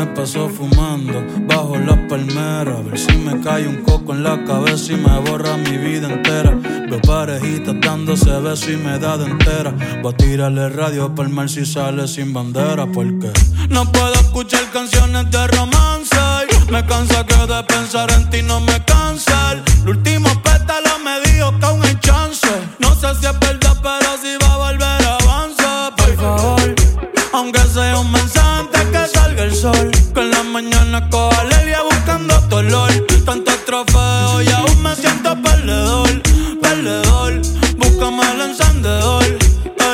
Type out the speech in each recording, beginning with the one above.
Me paso fumando bajo las palmeras. A ver si me cae un coco en la cabeza y me borra mi vida entera. Veo parejitas dándose besos y me da de entera. Voy a tirarle radio para el mar si sale sin bandera. Porque no puedo escuchar canciones de romance. Me cansa que de pensar en ti no me cansa. El mañana coja Lelia buscando tu olor. Tantos trofeos y aún me siento perdedor. Perdedor, búscame el encendedor.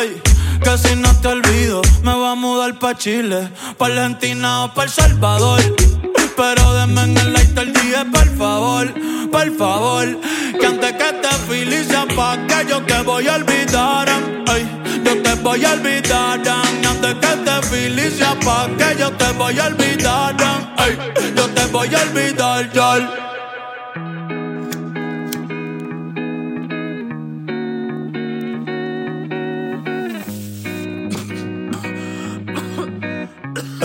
Ey, que si no te olvido, me voy a mudar pa' Chile, pa' Argentina o pa' El Salvador. Pero denme en el lighter dije, por favor, por favor. Que antes que te felices pa' que yo te voy a olvidar. Voy a olvidar. Antes que te felices pa' que yo te voy a olvidar. Ay, yo te voy a olvidar, ya.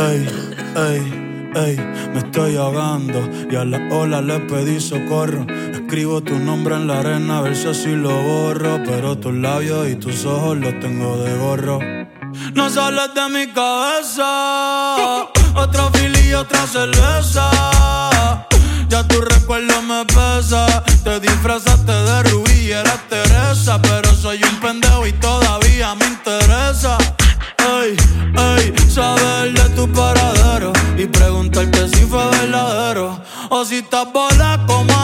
Ey, ey, ey, me estoy ahogando y a la ola le pedí socorro. Escribo tu nombre en la arena a ver si así lo borro, pero tus labios y tus ojos los tengo de gorro. No sales de mi cabeza, otro fili y otra cerveza. Ya tu recuerdo me pesa, te disfrazaste de rubí y eras Teresa, pero soy un pendejo y todavía me interesa. Ey, ey, saber de tu paradero y preguntarte si fue verdadero o si estás bola como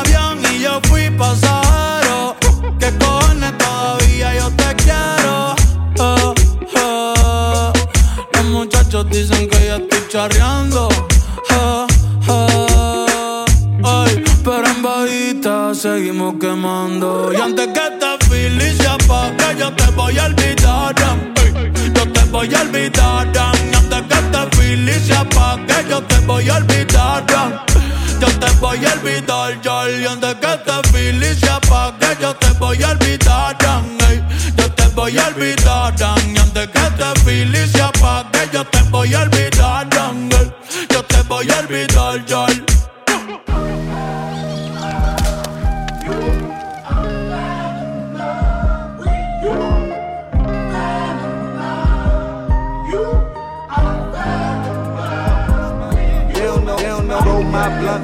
seguimos quemando. Y antes que te felices pa' que yo te voy a olvidar. Yo te voy a olvidar. Y antes que te felices pa' que yo te voy a olvidar. Yo te voy a olvidar, ya. Y antes que te felices pa' que yo te voy a olvidar. Yo te voy a olvidar. Y antes que te felices pa' que yo te voy a olvidar. Yo te voy a olvidar.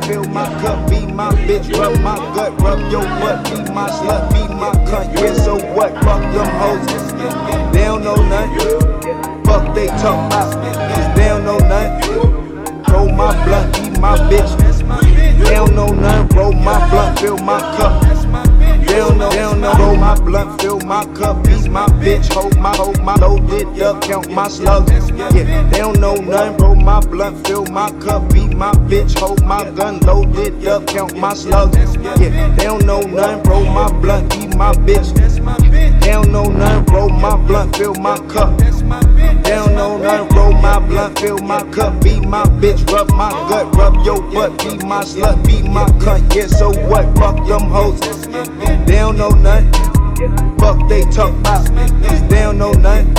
Fill my cup, be my bitch, rub my gut, rub your butt, be my slut, be my cunt. Yeah, so what? Fuck them hoes. They don't know nothing. Fuck they talk about, cause they don't know nothing. Roll my blunt, be my bitch. They don't know nothing. Roll my blunt, fill my cup. They don't know, they don't know. Roll my blunt, fill my cup, be my bitch. Hold my, hold my loaded up, count my slugs. Yeah, they don't know nothing. Roll my blunt, fill my cup, be my bitch. Hold my gun, loaded up, count my slugs. Yeah, they don't know nothing. Roll my blunt, be my bitch. They don't know nothing. Roll my blunt, fill my cup. They don't know nothing. Roll my blunt, fill my cup, be my bitch. Rub my gut, rub your butt, be my slut, be my cunt. Yeah, so what? Fuck them hoes. They don't know nothing. Fuck they talk about, cause they don't know nothing.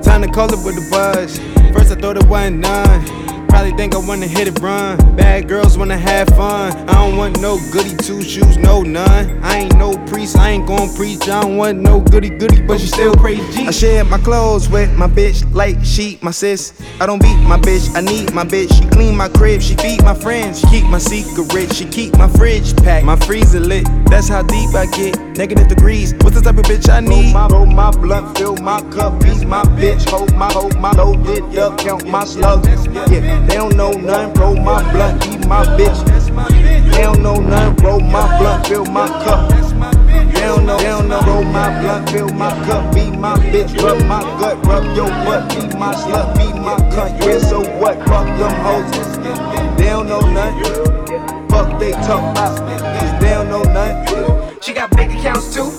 Time to call it with the buzz. First I thought it wasn't none. Probably think I wanna hit it run. Bad girls wanna have fun. I don't want no goody two shoes, no none. I ain't no priest, I ain't gon' preach. I don't want no goody goody, but you still praise G. I share my clothes with my bitch like she my sis. I don't beat my bitch, I need my bitch. She clean my crib, she feed my friends. She keep my secret, she keep my fridge packed, my freezer lit. That's how deep I get. Negative degrees. What's the type of bitch I Roll need? my, roll my blunt, fill my cup, be my bitch. Hold my, hold my loaded up, count my slugs. Yeah, they don't know nothing. Roll my blunt, be my bitch. They don't know nothing. Roll my blunt, fill my cup. They don't know, they don't know. Roll my blunt, fill my cup, be my bitch. Rub my gut, rub your butt, be my slut, be my cunt. Yeah, so what? Fuck them hoes. They don't know nothing. Fuck they talk about, they don't know nothing. She got big accounts too.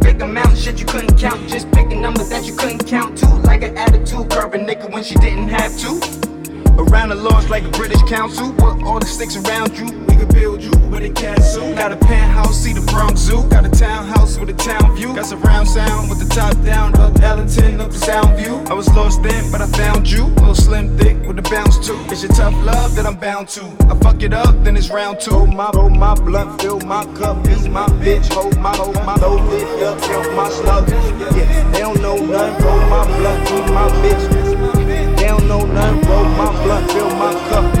Big amounts, shit you couldn't count. Just picking numbers that you couldn't count to. Like an attitude, curb a nigga when she didn't have to. Around the laws like a British council. With all the sticks around you, we could build you with a castle. Got a penthouse, see the Bronx Zoo. Got a townhouse with a town view. Got surround sound with the top down. Up Ellington, up the sound view. I was lost then, but I found you. Little slim thick with a bounce too. It's your tough love that I'm bound to. I fuck it up, then it's round two. Hold my, hold my blunt, fill my cup. Use my bitch, hold my, hold my, Low it up, count my slug. Yeah, they don't know nothing. Roll my blunt, to my bitch. They don't know nothing, roll my blunt, fill my cup.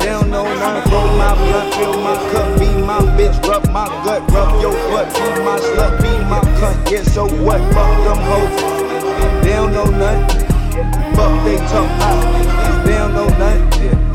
They don't know nothing, roll my blunt, fill my cup. Be my bitch, rub my gut, rub your butt. Be my slut, be my cunt. Yeah, so what? Fuck them hoes. They don't know nothing. Fuck they tough. out. They don't know nothing.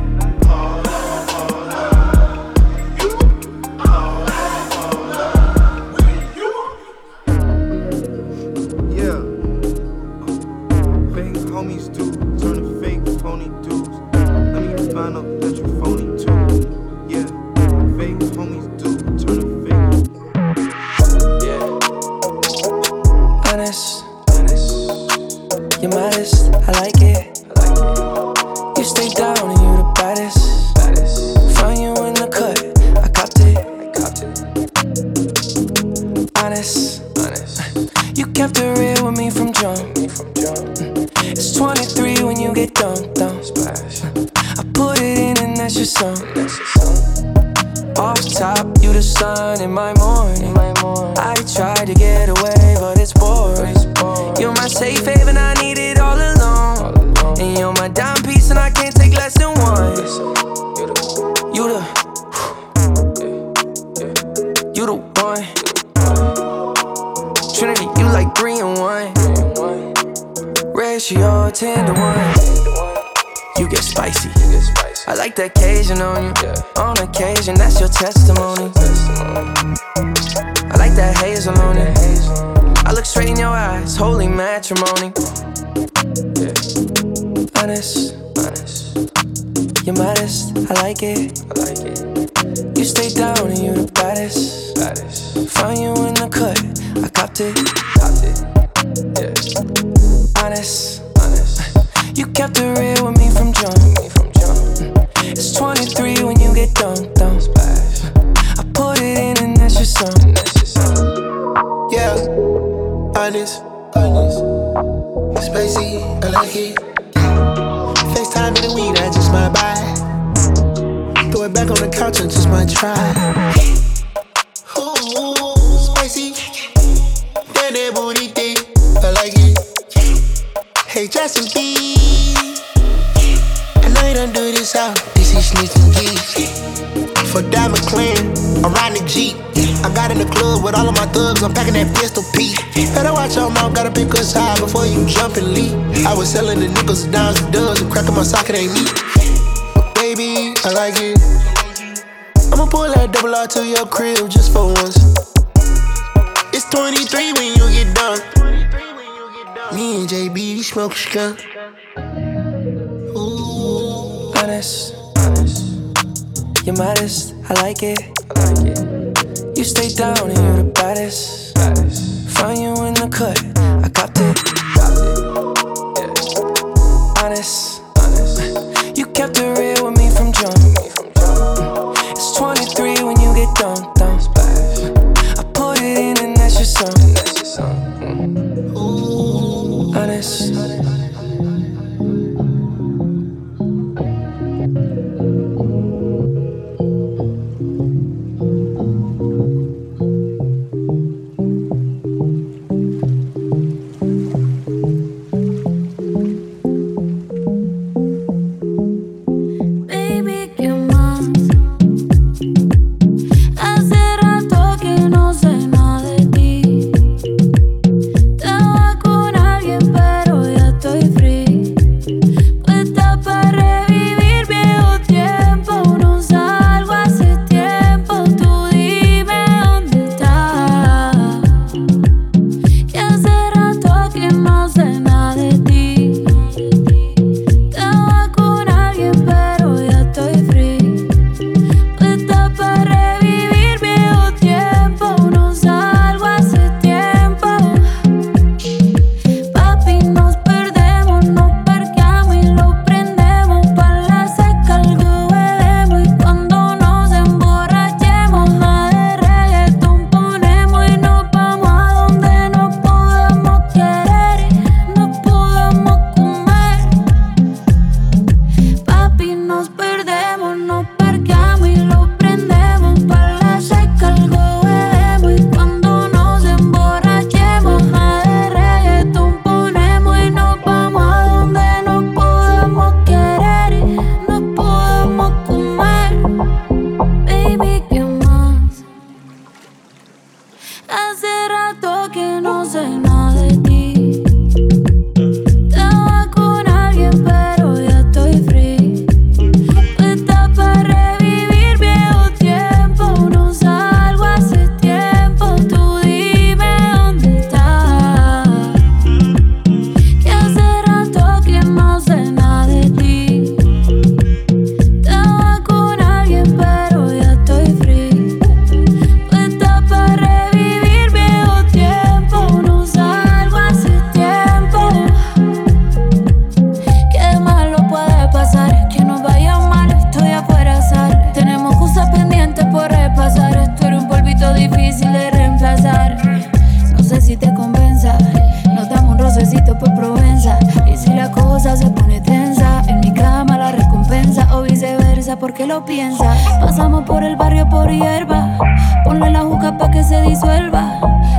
Por el barrio por hierba. Ponle la juca pa' que se disuelva.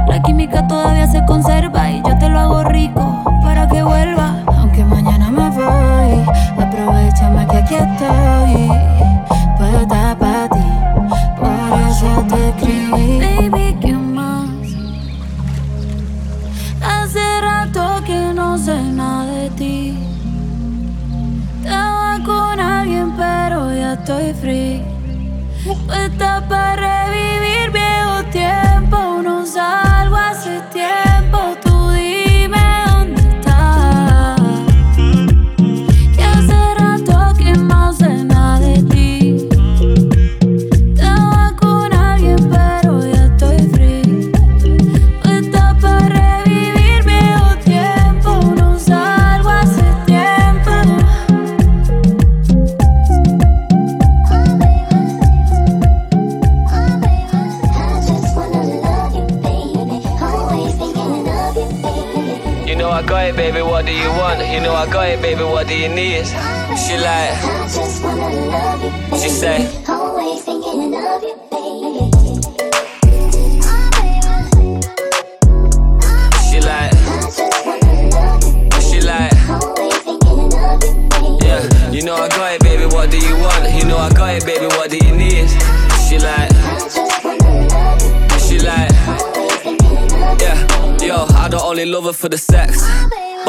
La química todavía se conserva y yo te lo hago rico para que vuelva. Aunque mañana me voy, aprovechame que aquí estoy. Puedo estar para ti, por eso te escribí. Baby, ¿qué más? Hace rato que no sé nada de ti. Estaba con alguien, pero ya estoy free. Puesta para revivir Do you? Know I got it, baby. What do you need? She like, she say. Always thinking of you, baby. She like, she like, yeah. You know I got it, baby. What do you want? You know I got it, baby. What do you need? She like, she like, yeah. Yo, I don't only love her for the sex,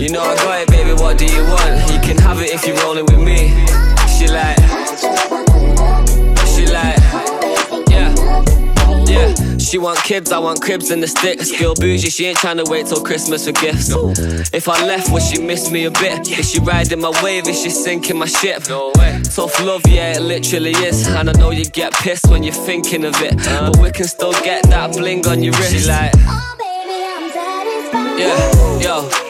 Yeah, you know I got it, baby. What do you want? You can have it if you're rolling with me. She like, she like, yeah, yeah. She want kids, I want cribs and the sticks. Girl bougie, she ain't trying to wait till Christmas for gifts. If I left, would she miss me a bit? Is she riding my wave? Is she sinking my ship? No way. Tough love, yeah, it literally is. And I know you get pissed when you're thinking of it, uh-huh. but we can still get that bling on your wrist. She like. Oh, baby, I'm satisfied. Yeah, yo.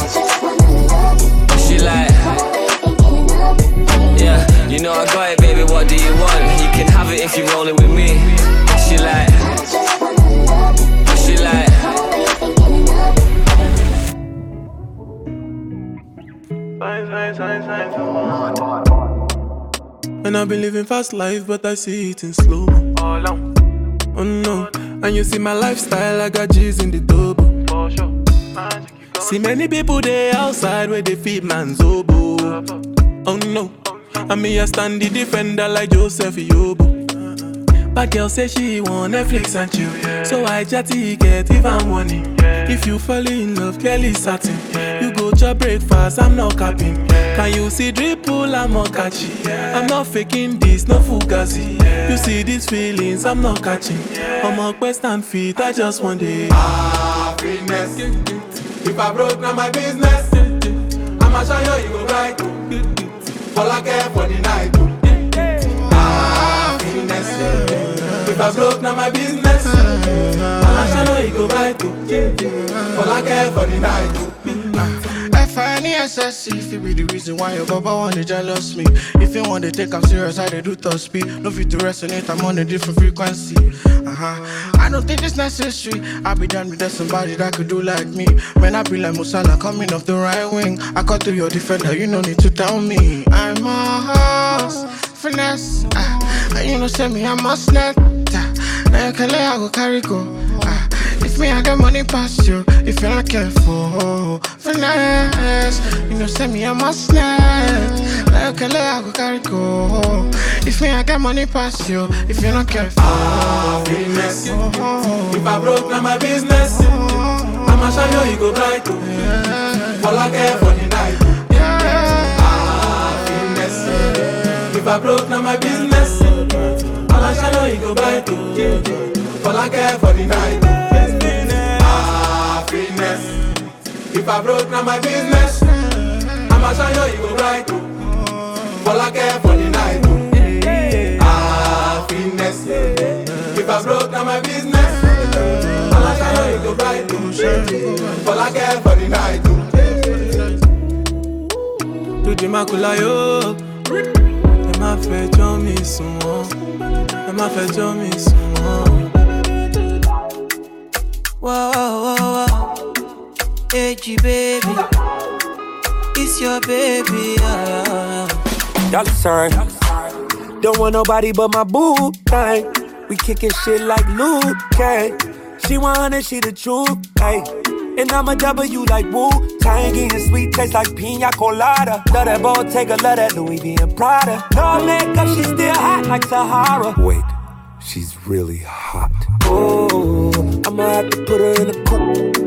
you know I got it, baby. What do you want? You can have it if you're rolling with me. She like, she like. And I've been living fast life, but I see it in slow. Oh no, and you see my lifestyle, I got G's in the double. See many people there outside where they feed man's oboe. Oh no, and me a stand the defender like Joseph Yobo. But girl say she want Netflix and chill, so I chatty get if I'm warning. If you fall in love, Kelly satin. You go to breakfast, I'm not capping. Can you see dripple, I'm not catchy. I'm not faking this, no fugazi. You see these feelings, I'm not catching. I'm a quest and feet, I just want it. Happiness. If I broke, now my business. I'ma show you, you go right. I care for the night. Ah, Happiness. If I broke, now my business. I'ma show you, you go right. I care for the night. find the SS if it be the reason why your baba wanna jealous me. If you want to take I'm serious, I dey do top speed. No fit to resonate, I'm on a different frequency. Uh-huh. I don't think it's necessary. I be done with that somebody that could do like me. When I be like Musala coming off the right wing, I cut through your defender, you no need to tell me. I'm a horse, finesse. Uh, and you know, say me, I'm a snap. Now you can let I go carry go. Uh, me, I got money past you. If you're not careful, finesse. You know, say me, a. Now you can let I go carry go. If me, I got money past you. If you're not careful, Ah, finesse. If I broke, now my business. I'ma show you, you go bright. oh. All I care for the night. oh. Ah, finesse. If I broke, now my business. I'ma show you, you go bright. oh. All I care for the night. Ah. If I broke, now my business. I'ma show you, you go bright. All I care for the night. oh. Finesse. If I broke, now my business. I'ma show you, you go bright. All I care for the night. Lójú mákúlá yóò, ẹ má fẹjọ́ mi sùn wọ́n, ẹ má fẹjọ́ mi sùn wọ́n. Whoa, whoa, whoa. AG baby, it's your baby. Yeah. Dollar sign. Don't want nobody but my boo thing. We kicking shit like Liu Kang. She 100, she the truth, hey. And I'm a W like Wu Tang, and sweet taste like pina colada. Love that Bottega, love that Louis V and Prada. No makeup, she still hot like Sahara. Wait, she's really hot. Oh, I'ma have to put her in a coupe.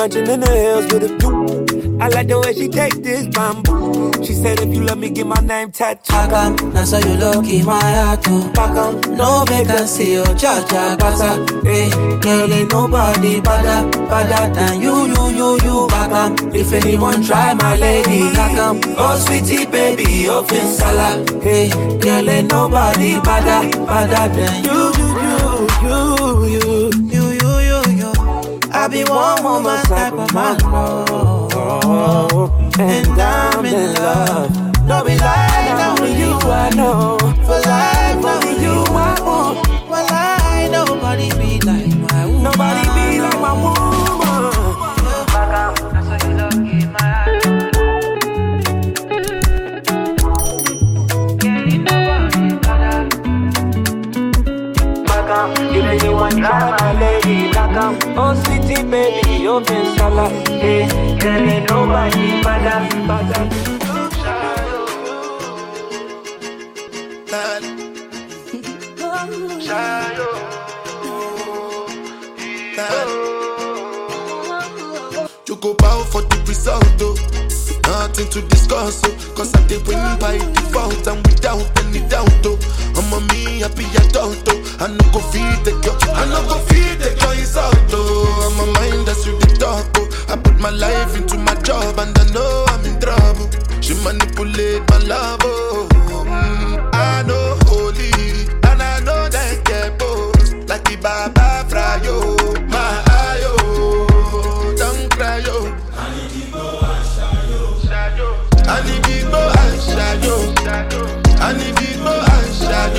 Mansion in the hills with a view. I like the way she take this bamboo. She said if you let me get my name tattooed. Pakam, now so you look in my heart too. Pakam, no vacancy, oh cha cha pasa. Hey, girl, ain't nobody better, better than you, you, you, you. Pakam, if anyone try my lady, Pakam, oh sweetie baby, fin salad. Hey, girl, ain't nobody better, better than you, you, you, you, you. I be one woman type of man, no. And I'm in love. No be like only you I know. For life, only you I want. For life, nobody be like my woman. Nobody be like my woman. You really want try my lady, black Oh, sweetie baby, open salad. Hey, eh, girl, ain't nobody better, better. You go bow for the result, oh. Nothing to discuss, oh. Cause I did win by default and without any doubt, oh. I'm a me happy adult, oh. I no go feed the girl, I no go feed the girl insult, oh. I'm a mind that's you the talk, oh. I put my life into my job and I know I'm in trouble. She manipulate my love, oh. Mm, I know holy and I know that get both. Like the Baba Frayo,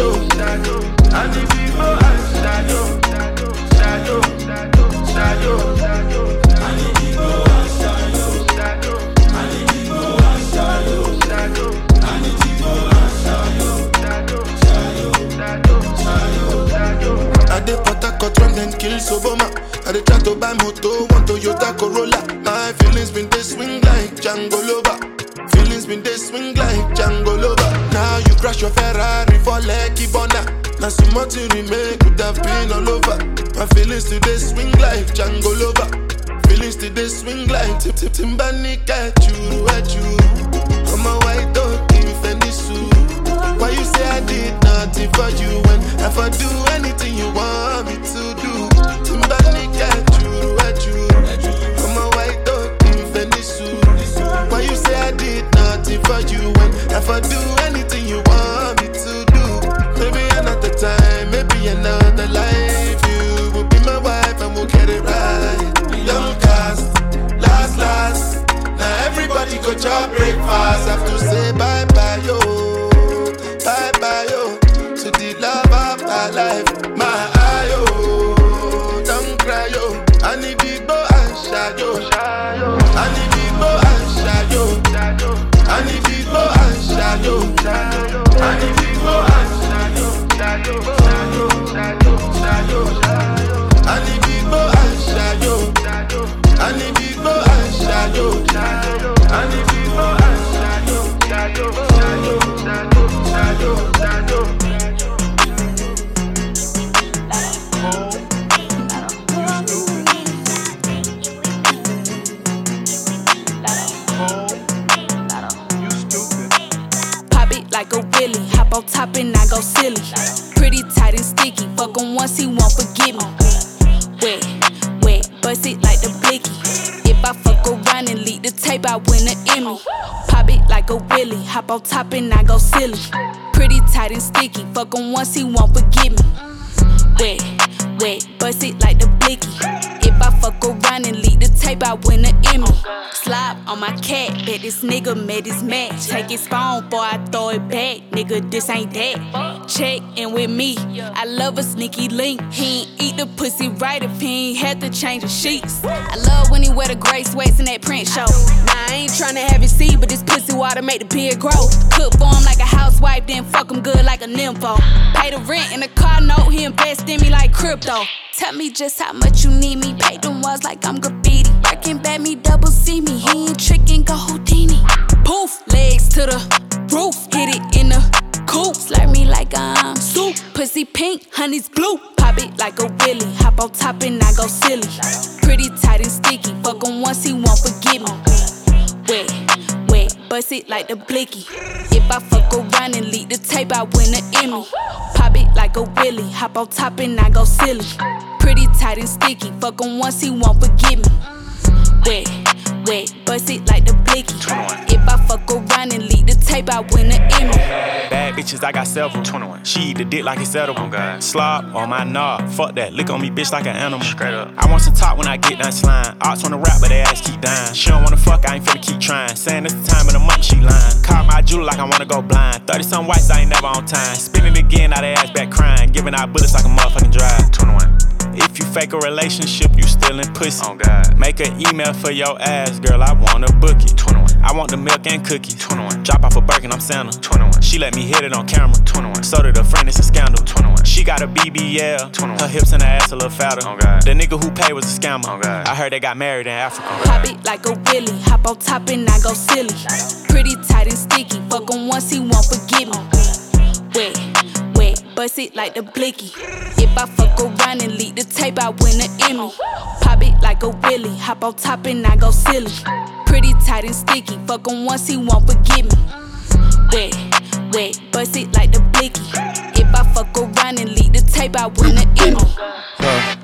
and Shayo. Anibigbo and Shayo. Shayo. Shayo. Anibigbo and Shayo. Anibigbo and Shayo. Anibigbo and Shayo. I dey Port Harcourt run then kill Soboma. I dey try to buy moto, one Toyota Corolla. My feelings been they swing like Django Lover. Feelings been they swing like Django Lover. Crash your Ferrari for Lucky Bona. Now so much you remain could have been all over. My feelings today swing like Django Lover. Feelings today swing like Tip Tip Timbani at you. I'm a white dog in Fendi suit. Why you say I did nothing for you when if I do anything you want me to do? Timbani at you. I'm a white dog in. Why you say I did nothing for you when if I do anything chop breakfast. Have Pretty tight and sticky, fuck him once he won't forgive me. Wet, wet, bust it like the blicky. If I fuck around and leak the tape, I win an Emmy. Pop it like a willy, hop on top and I go silly. Pretty tight and sticky, fuck him once he won't forgive me. Wet, wet, bust it like my cat, bet this nigga made his match. Take his phone, boy, I throw it back. Nigga, this ain't that. Check in with me. I love a sneaky link. He ain't eat the pussy right if he ain't had to change the sheets. I love when he wear the gray sweats in that print show. Nah, I ain't tryna have it see, but this pussy water make the beard grow. Cook for him like a housewife, then fuck him good like a nympho. Pay the rent in the car note, he invest in me like crypto. Tell me just how much you need me. Pay them walls like I'm graffiti. Working bad, me double see me. He ain't tricking, go Houdini. Poof, legs to the roof. Hit it in the coop. Slurp me like I'm soup. Pussy pink, honey's blue. Pop it like a willy. Hop on top and I go silly. Pretty tight and sticky. Fuck him once he won't forgive me. Wet, wet, bust it like the blicky. If I fuck around and leak the tape, I win an Emmy. Pop it like a willy. Hop on top and I go silly. Pretty tight and sticky. Fuck him once he won't forgive me. Wet, wet, bust it like the blicky. If I fuck around and leak the tape, I win an Emmy. Bad bitches, I got several. 21. She eat the dick like it's edible. Oh Slob on my knob. Fuck that. Lick on me, bitch, like an animal. Straight up. I want some top when I get done slime. Ox wanna rap, but they ass keep dying. She don't wanna fuck, I ain't finna keep trying. Saying it's the time of the month, she lying. Caught my jewel like I wanna go blind. 30 some whites, I ain't never on time. Spinning again, now they ass back crying. Giving out bullets like a motherfucking drive. 21. If you fake a relationship, you still in pussy. Oh God. Make an email for your ass, girl. I wanna book it. 21. I want the milk and cookies. 21. Drop off a Birkin, I'm Santa. 21. She let me hit it on camera. 21. So did a friend, it's a scandal. 21. She got a BBL. 21. Her hips and her ass a little fatter. Oh God. The nigga who paid was a scammer. Oh God. I heard they got married in Africa. Oh, Pop it like a willy. Hop on top and I go silly. Pretty tight and sticky. Fuck him once he won't forgive me. Wet, wet, bust it like the blicky. If I fuck around and leak the tape, I win an Emmy. Pop it like a willy. Hop on top and I go silly. Pretty tight and sticky. Fuck him once he won't forgive me. Wet, wet, bust it like the blicky. If I fuck around and leak the tape, I win an Emmy.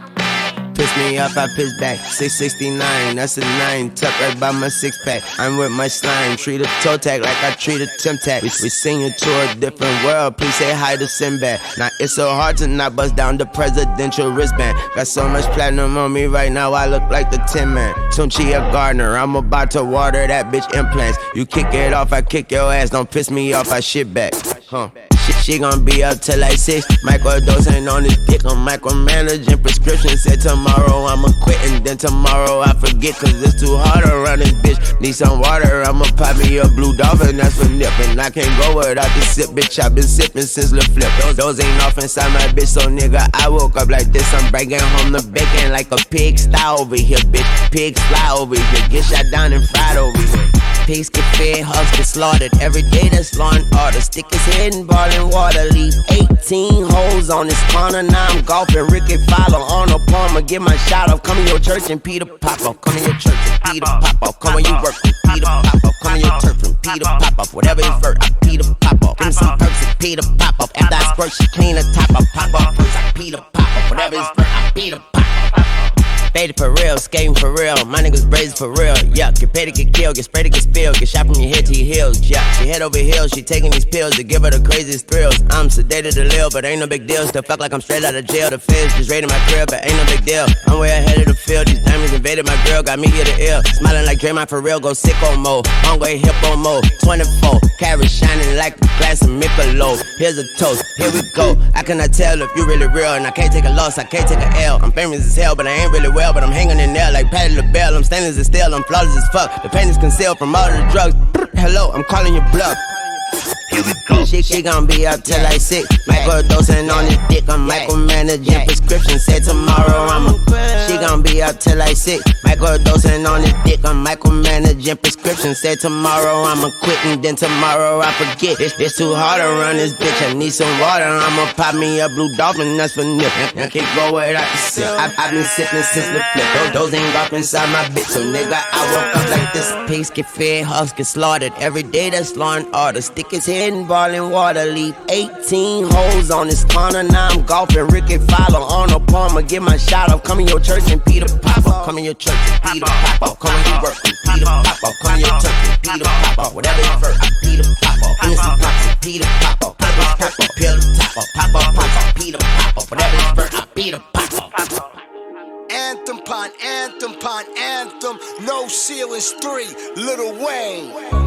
Piss me off, I piss back. 669, that's a nine. Tuck right by my six pack. I'm with my slime. Treat a toe tag like I treat a Tim Tac. We, we sing you to a different world. Please say hi to Sinbad. Now it's so hard to not bust down the presidential wristband. Got so much platinum on me right now, I look like the Tin Man. Tunchia Gardner, I'm about to water that bitch implants. You kick it off, I kick your ass. Don't piss me off, I shit back. Huh. She, she gon' be up till like six. Microdosing on this dick. I'm micromanaging prescription. Said tomorrow I'ma quit and then tomorrow I forget. Cause it's too hard around this bitch. Need some water. I'ma pop me a blue dolphin. That's for nipping. I can't go without the sip, bitch. i been sipping since the flip. Those, those ain't off inside my bitch. So nigga, I woke up like this. I'm bringing home the bacon like a pig style over here, bitch. Pigs fly over here. Get shot down and fried over here. Pigs get fed, hogs get slaughtered. Every day that's law and order. Stick his head in boiling water. Leave 18 holes on this corner. Now I'm golfing. Rickie Fowler, on a Palmer. Get my shot off. Come in your church and Peter pop off. Come in your church and Peter pop off. Come when you work and Peter pop off. Come in your church and Peter pop off. Whatever is vert, I Peter pop off. Me some perks and Peter pop off. After I squirt, she clean the top off. Pop off perks, I Peter pop off. Whatever is vert, I Peter pop. Faded for real, skating for real. My niggas brazen for real. Yeah, get paid to get killed, get sprayed to get spilled, get shot from your head to your heels. Yeah, she head over heels, she taking these pills to give her the craziest thrills. I'm sedated to live, but ain't no big deal. Still fuck like I'm straight out of jail. The feds just raided my crib, but ain't no big deal. I'm way ahead of the field. These diamonds invaded my grill, got me here to ill. Smiling like Draymond for real, go sicko mode. Hungry hippo mode. 24, carrots shining like glass of Michelob. Here's a toast, here we go. I cannot tell if you really real, and I can't take a loss, I can't take a L. I'm famous as hell, but I ain't really well, but I'm hanging in there like Patti LaBelle. I'm stainless as steel, I'm flawless as fuck. The pain is concealed from all of the drugs. Hello, I'm calling your bluff. Here we go. She, she gon' be up till like six. Microdosing on his dick. I'm micromanaging prescription. Say tomorrow I'ma. She gon' be up till like six. Microdosing on his dick. I'm micromanaging prescription. Say tomorrow I'ma quit and then tomorrow I forget. It's, it's too hard to run this bitch. I need some water. I'ma pop me a blue dolphin. That's for nip. I can't go without the sip. I, I've been sipping since the flip. Those, those ain't got inside my bitch. So nigga, I woke up like this. Piece get fed, hugs get slaughtered. Every day that's law and order. Stick his head in ballin' water. Leave 18 holes on this corner. Now I'm golfing. Rickie Fowler on a Palmer. Get my shot off. Come in your church and Peter Pop up. Come in your church and Peter Pop up. Come in your work and Peter Pop up. Come in your church and Peter Pop up. Whatever you first, Peter Pop up. Innocent pops and Peter Pop up. Pop up, pop up, pill top up. Pop up, pop up, Peter Pop up. Whatever you first, Peter Pop up. Anthem pon anthem pon anthem, no ceilings three, Lil Wayne.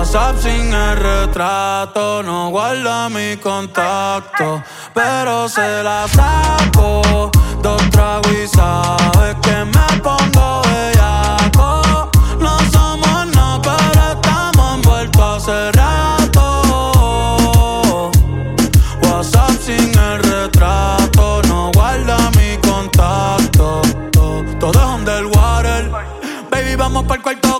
WhatsApp sin el retrato, no guarda mi contacto, pero se la saco. Dos tragos y sabes que me pongo bellaco. No somos nada, pero estamos envueltos hace rato. WhatsApp sin el retrato, no guarda mi contacto. Todo es underwater. Baby, vamos para el cuarto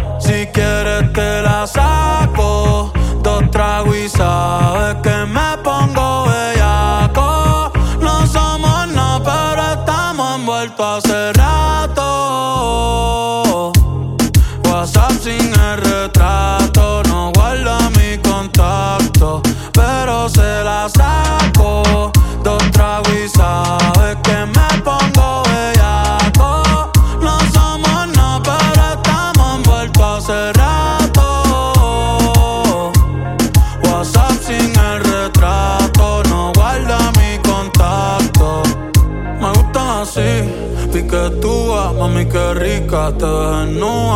사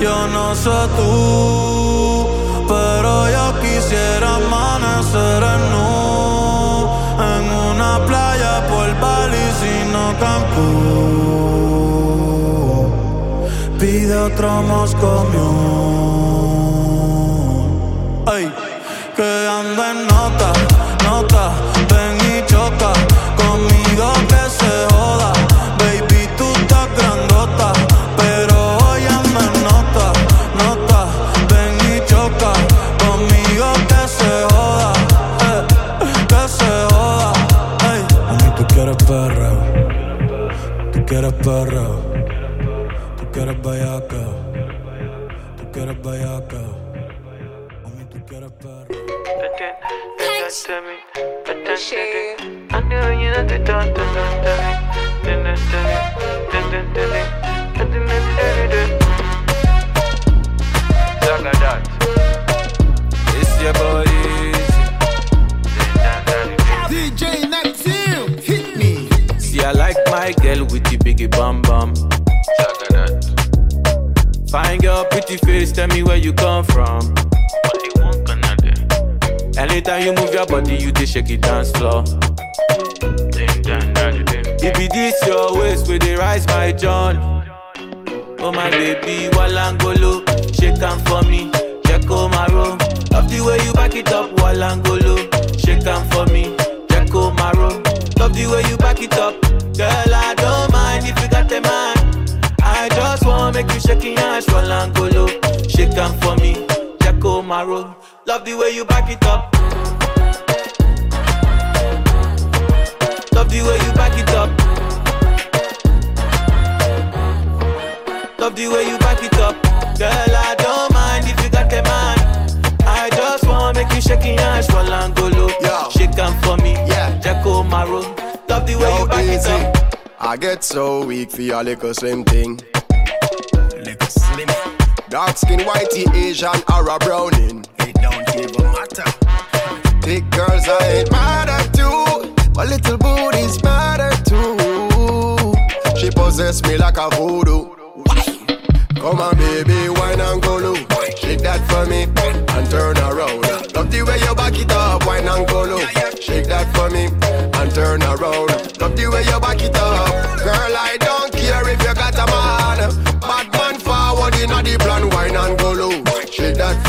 yo no sé tú, pero yo quisiera amanecer en nu en una playa por Bali, sino Cancún. Pide otro Moscow Ay, Mami, tú quieres perro. It's your boy DJ Neptune, hit me. See, I like my girl with the biggie bum bum. Fine girl, pretty face, tell me where you come from. Anytime you move your body, you just shake it dance floor. If it this your waist, where they rise my John. Oh my baby, Walangolo, shake am for me, Jacko Maro. Love the way you back it up, Walangolo, shake am for me, Jacko Maro. Love the way you back it up, girl. I don't mind if you got a man. I just wanna make you shake your ass, Walangolo, shake am for me, Maro. Love the way you back it up. Love the way you back it up. Love the way you back it up. Girl, I don't mind if you got a man. I just wanna make you shake your ass for Langolo. Shake am for me. Yeah. Jacko oh, Maro. Love the way Yo, you back easy. it up. I get so weak for your little slim thing. Dark skin, whitey, Asian, or a browning. It don't even matter. Thick girls, I ain't mad at you. But little booty's matter too. She possess me like a voodoo. Come on, baby, wine and go low. Shake that for me and turn around. Love the way you back it up, wine and go low. Shake that for me and turn around. Love the way you back it up, girl. I don't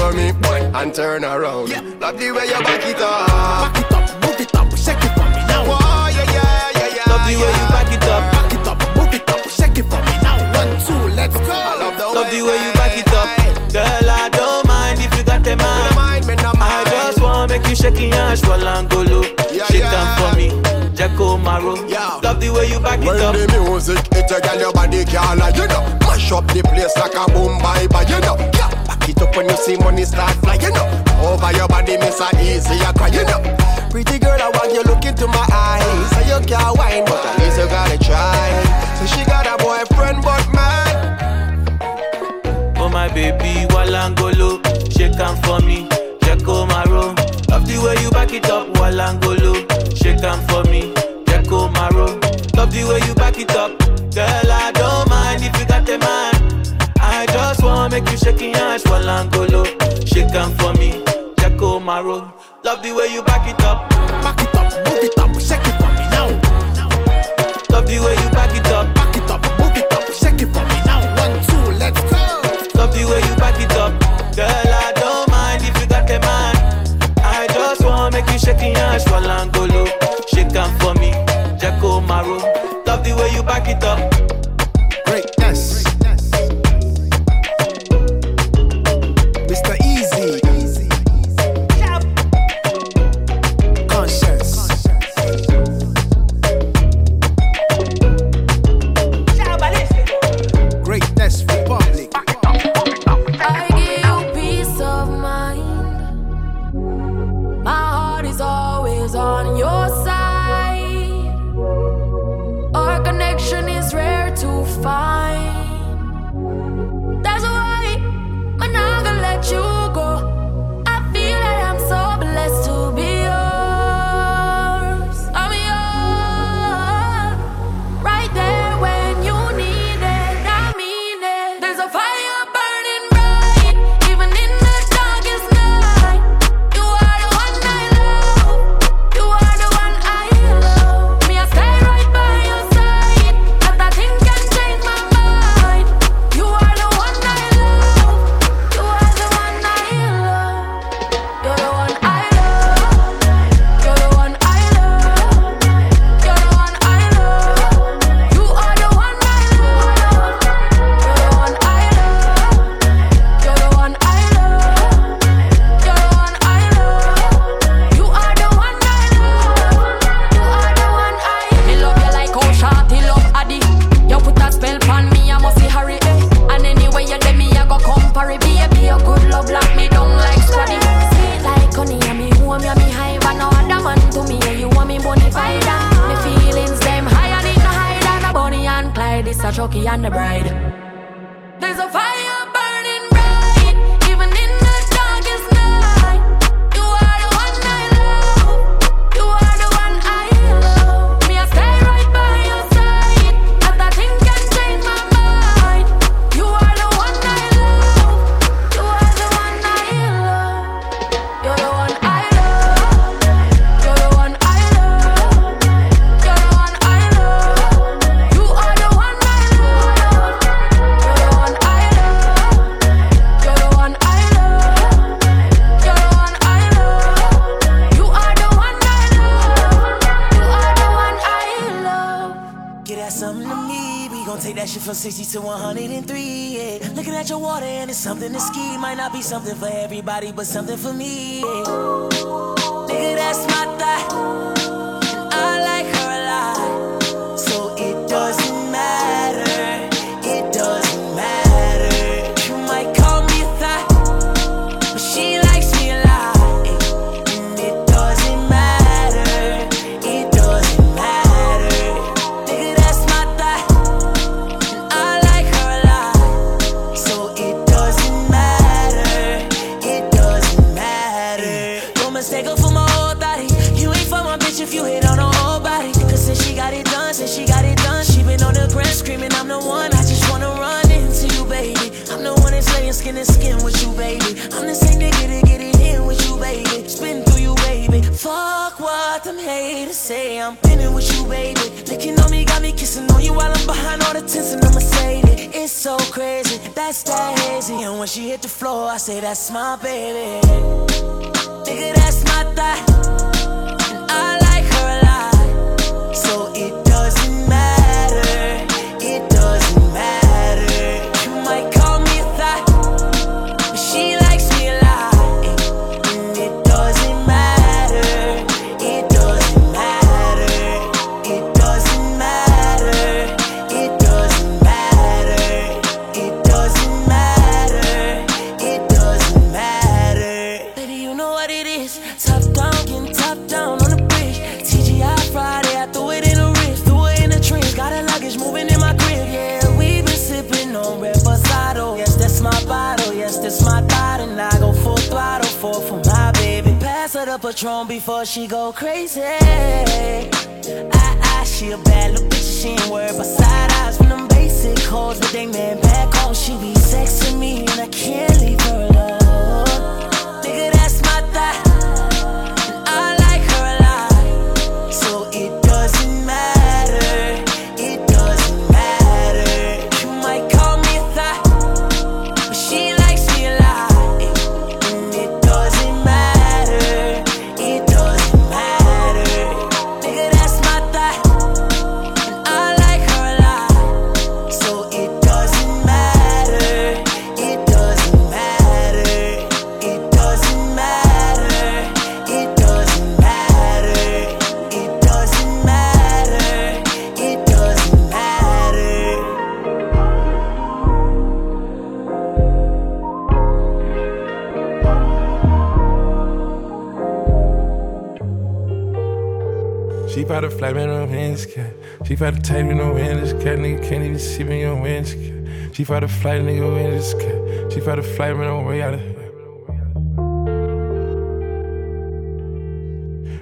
For me and turn around. Love the way you back it up. Back it up, move it up, shake it for me now. Oh yeah, yeah, yeah, yeah. Love the way you back it up. Back it up, move it up, shake it for me now. One, two, let's go. I love the Love the way you back it up. Girl, I don't mind if you got a man. I just wanna make you shake your ass for Langolo. Shake am for me, Jacko Maro. yeah. Love the way you back it up. When the music hit a girl, your body can't lie, you know. Mash up the place like a boom bye bye, you know. Yeah, it up when you see money start flying know. Over your body, miss a easy, you cry, you know. Pretty girl, I want you look into my eyes. So you can't whine, but at least you gotta try. So she got a boyfriend, but man. Oh my baby, Walangolo, shake am for me, Jacko Maro. Love the way you back it up, Walangolo, shake am for me, Jacko Maro. Love the way you back it up, girl. I don't mind if you got a man. I just wanna make you shake your ass, Walangolo, shake am for me, Jacko Maro. Love the way you back it up, back it up, move it up, shake it for me now. Love the way you back it up, back it up, move it up, shake it for me now. One, two, let's go. Love the way you back it up, girl. I don't mind if you got a man. I just wanna make you shake your ass for Langolo, shake am for me, Jacko Maro. Love the way you back it up. But something for me, haters say. I'm pinning with you, baby. Licking on me, got me kissing on you while I'm behind all the tents in the Mercedes. It's so crazy, that's that hazy. And when she hit the floor, I say that's my baby. Nigga, that's my thought. And I like her a lot. So it Patron before she go crazy. I, I, she a bad little bitch. She ain't worried about side eyes from them basic hoes. But they man back home. She be sexing me and I can't leave her alone. She bout to fly me no hands, cat. She bout to take me no hands, cat. Nigga can't even see me on hands, cat. She bout to fly nigga in this cat. She bout to fly me no way out of here.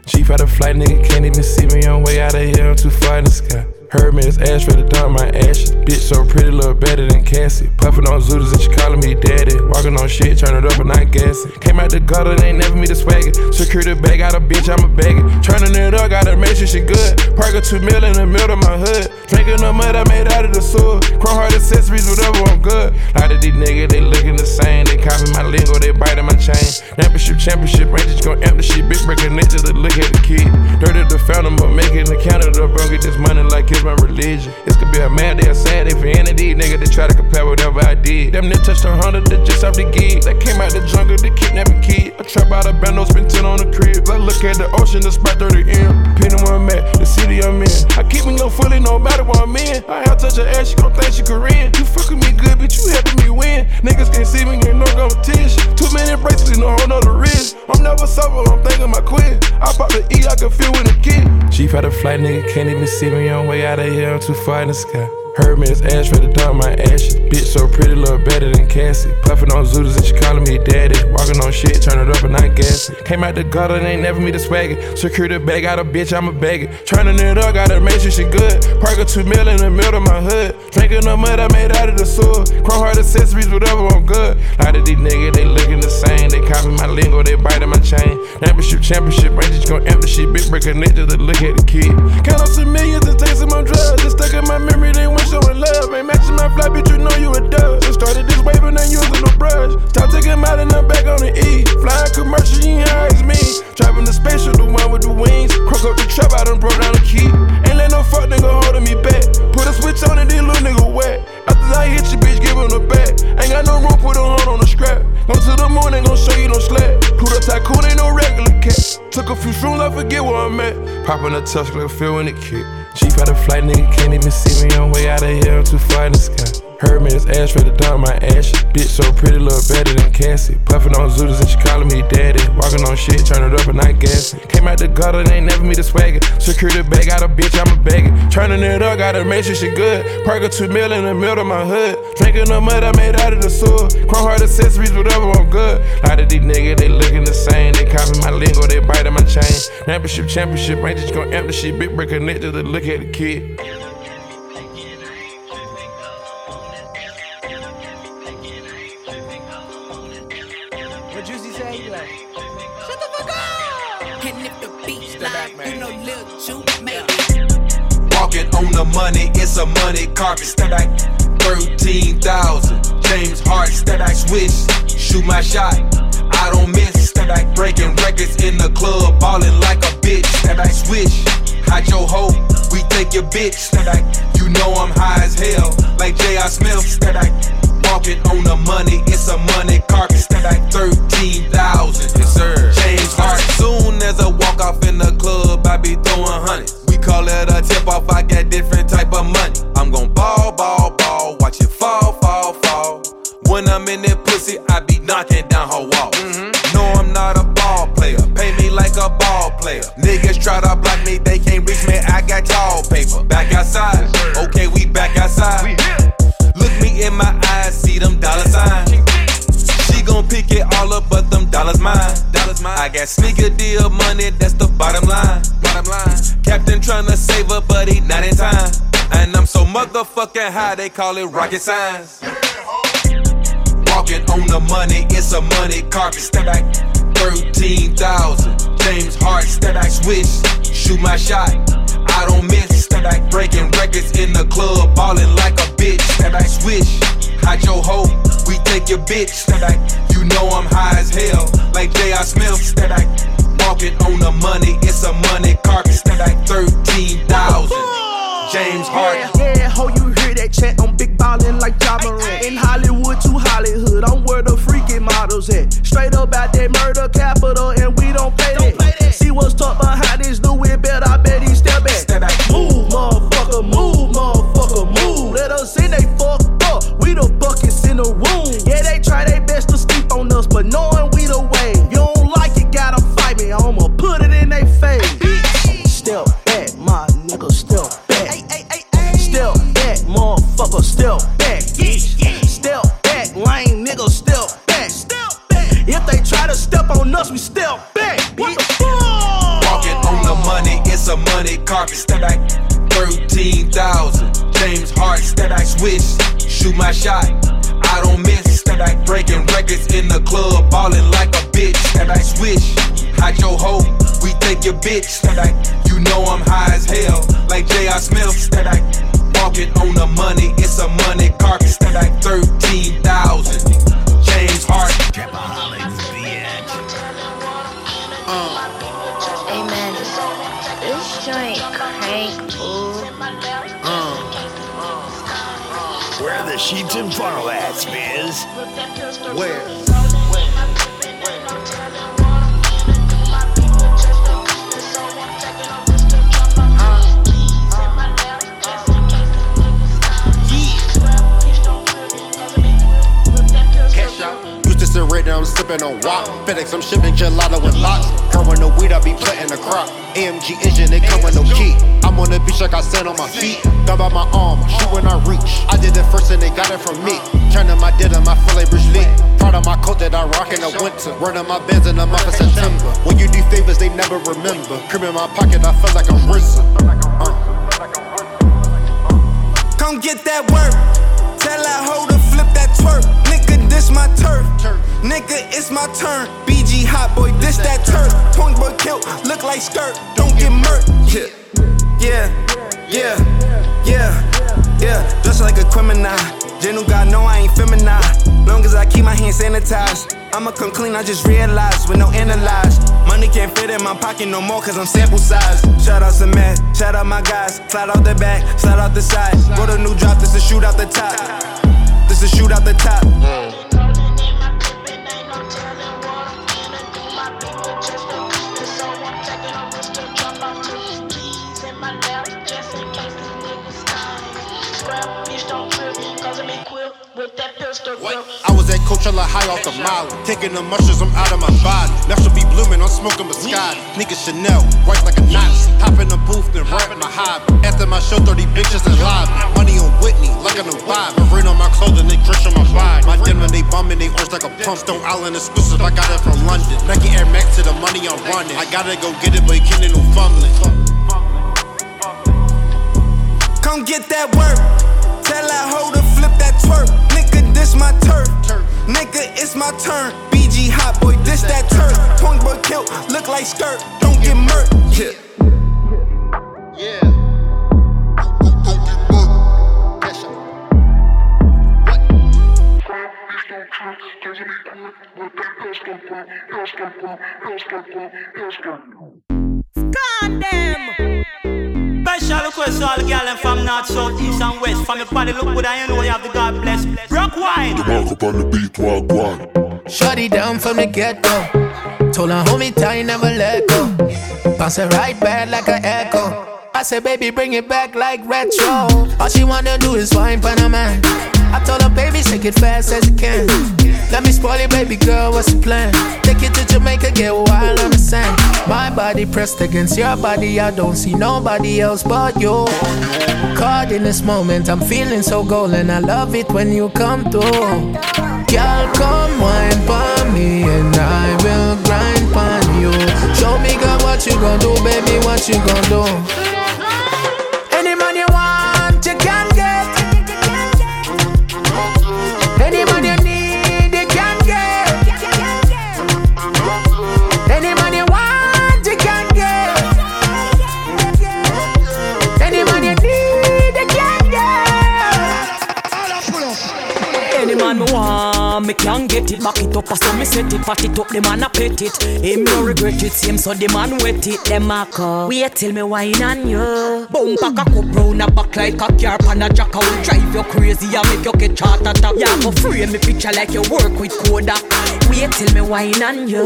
She bout to fly nigga can't even see me on way out of here. I'm too far in the sky. Heard me it's ash ready to dump my ashes. Bitch so pretty, look better than Cassie. Puffin' on Zooters and she calling me daddy. Walking on shit, turn it up and not gassing. Came out the gutter, they ain't never me the swagger. Secure the bag, got a bitch, I'm a bagger. Turning it up, gotta make sure she good. Park a two mil in the middle of my hood. Drinking the mud I made out of the sewer. Chrome heart accessories, whatever, I'm good. lot of these niggas, they looking the same. They copy my lingo, they biting my chain. Championship, championship, Rangers gon' empty shit. Big break niggas, look at the kid. Dirty the fountain, but making the counter up. Bro, get this money like it's my religion. This could be a mad day, a sad day for any of these niggas that try to compare whatever I did. Them niggas touched a hundred, that just off the gig. That came out the jungle, they kidnapping kid. I trap out a bando, spent 10 on the crib. I look at the ocean, the spot 30 M. Depending where I'm at, the city I'm in. I keep me no fully, no matter where I'm in. I have touch her ass, she gon' think she Korean. You fucking me good, bitch, you helping me win. Niggas can't see me, ain't no competition. Too many bracelets, no whole nother wrist. I'm never sober, I'm thinking my quit. I pop the E, I can feel with a kid. She had a flight, nigga can't even see me on way out of here. I'm too far in the sky. Hermes ash for the dump my ashes. Bitch so pretty, look better than Cassie. Puffin' on Zooters and she calling me daddy. Walking on shit, turn it up and not gas. Came out the gutter and ain't never me the swagger. Secure the bag, out a bitch, I'm a bagger. Turning it up, gotta make sure she good. Park a two mil in the middle of my hood. Drinking the mud I made out of the sewer. Chrome heart accessories, whatever, I'm good. A lot of these niggas, they looking the same. They copy my lingo, they biting my chain. Championship, championship, Rangers gon' empty shit. Big break connected to look at the kid. Count up some millions and take some my drugs. Just stuck in my memory, they went showing love. Ain't matching my fly, bitch, you know you a dub. Just started this wave and ain't using no brush. Time to get out and I'm back on the E. Flying commercial, you ain't high as me. Driving the spaceship, the one with the wings. Croak up the trap, I done broke down the key. Ain't let no fuck nigga holding me back. Put a switch on and then little nigga wet. After I hit you, bitch, give him the back. Ain't got no room, put a hand on the scrap. Go to the moon, ain't gon' show you no slack. Pluto tycoon ain't no regular cat. Took a few shrooms, I forget where I'm at. Popping a touch, like a feel when it kick. Chief out of flight, nigga can't even see me on way out of here. I'm too far in the sky. Hermes ash for the dump my ashes. Bitch so pretty, look better than Cassie. Puffin' on Zooters and she callin' me daddy. Walking on shit, turn it up and not gassing. Came out the gutter, they ain't never me the swagger. Secure the bag, got a bitch, I'm a bagger. Turning it up, gotta make sure she good. Park two mil in the middle of my hood. Drinking the mud I made out of the sewer. Chrome heart accessories, whatever, I'm good. Lot of these niggas, they lookin' the same. They copy my lingo, they biting my chain. Championship, championship, Rangers gon' empty shit. Big break connected to look at the kid. The money, it's a money carpet. Step back, 13,000. James Hart, step back, swish. Shoot my shot, I don't miss. Step back, breaking records in the club, balling like a bitch. Step back, swish. Hide your hoe, we take your bitch. Step back, you know I'm high as hell, like J.R. Smith. Step back, walking on the money, it's a money carpet. Step back, 13,000. Yes, sir. James Hart. Soon as I walk off in the club, I be throwing hundreds. Call it a tip off, I got different type of money. I'm gon' ball, ball, ball, watch it fall, fall, fall. When I'm in that pussy, I be knocking down her wall. Mm-hmm. No, I'm not a ball player. Pay me like a ball player. Niggas try to block me, they can't reach me. I got tall paper. Back outside. Okay, we back outside. Look me in my eyes, see them dollar signs. She gon' pick it all up, but them dollars mine. Mine. I got sneaker deal money, that's the bottom line. Bottom line. Captain tryna save her, but he not in time. And I'm so motherfucking high, they call it rocket science. Walking on the money, it's a money carpet. Step back, 13,000. James Hart, step back, swish. Shoot my shot, I don't miss. Step back, breaking records in the club, balling like a bitch. Step back, swish. Hide your hoe, we take your bitch. Step back, you know I'm high as hell, like J.R. Smith. Step back, walking on the money, it's a money carpet. Step back, 13,000. James Harden. Yeah, yeah, ho, you hear that chant? I'm big ballin' like Ja Morant. In Hollywood to Hollywood, I'm where the freaking models at. Straight up out that murder capital, and we don't play that. See what's talk behind this Louis belt, I bet he step back. Step back. Move, motherfucker, move, motherfucker, move. Let us in, they fuck up. We the buckets in the room. Yeah, they try their best to sleep on us, but knowing we the way. You don't like it, gotta fight me. I'ma put it in they face. Step back, my nigga, step back. Step back, motherfucker, step back. Step back, lame nigga, step back. If they try to step on us, we step back. What the fuck? Walking on the money, it's a money carpet. Step back, 13,000. James Hart, step back, swish. Shoot my shot, I don't miss. Step back, breaking records in the club, balling like a bitch. Step back, swish. Hide your hoe, we take your bitch. Step back, you know I'm high as hell, like J.R. Smith. Step back, walking on the money, it's a money carpet. Step back, 13,000. James Hart. Uh. Amen. This joint crank, ooh. Where are the sheets and funnel at, Spiz? Where? I'm sipping on wop. FedEx, I'm shipping gelato with locks. Girl with no weed, I be planting the crop. AMG engine, it come with no key. I'm on the beach like I stand on my feet. Gun by my arm, shoot when I reach. I did it first and they got it from me. Turning my denim, feel like Bruce Lee. Proud of my coat that I rock in the winter. Running my bands in the month of September. When you do favors, they never remember. Crib in my pocket, I feel like I'm RZA. Uh. Come get that work. Tell that hoe to flip that twerk. Nigga, this my turf. Nigga, it's my turn. BG hot boy, this that turf. Point boy kill, look like skirt. Don't get murked. Yeah, yeah, yeah, yeah, yeah. Just like a criminal. Genu God know I ain't feminine. Long as I keep my hands sanitized. I'ma come clean, I just realized with no analyze. Money can't fit in my pocket no more, cause I'm sample size. Shout out some man, shout out my guys. Slide out the back, slide out the side. Wrote a new drop, this is shoot out the top. This is shoot out the top. I was at Coachella high off the mile. Taking the mushrooms, I'm out of my body. Now should be blooming, I'm smoking biscotti. Nigga Chanel, white like a Nazi. Hop in the booth, then rap my hobby. After my show, 30 bitches in lobby. Money on Whitney, like a new vibe. Marine on my clothing, they crush on my body. My denim, they bumming, they orange like a pump. Stone Island exclusive, I got it from London. Nike Air Max to the money I'm running. I gotta go get it, but you can't no fumbling. Come get that work. Tell that hoe to flip that twerk. Nigga, this my turf. Nigga, it's my turn. BG hot boy, this that turf. Point boy kill, look like skirt. Don't get murked. Yeah. Condemn. Special request to all the girls from north, south, east, and west. From your body, look good, I know you have the God bless. Rock wine. The mark up on the beat, walk one. Shut it down from the get go. Told her, hold me tight, never let go. Bounce it right back like an echo. I said, baby, bring it back like retro. All she wanna do is wine pan a man. I told her, baby, shake it fast as you can. Let me spoil it, baby girl, what's the plan? Take it to Jamaica, get wild on the sand. My body pressed against your body, I don't see nobody else but you. Caught in this moment, I'm feeling so golden. I love it when you come through. Girl, come wine for me, and I will grind for you. Show me, girl, what you gon' do, baby, what you gon' do. Can get it. Back it up, so me set it. Pat it up, the man a pet it. Him no regret it, same so the man wet it. Them a call. Wait till me wine on you. Boom, pack a cup round a back like a car pan a jack. I will drive you crazy and make you get heart attack. Yeah, go frame me picture like you work with Kodak. Wait till me wine on you.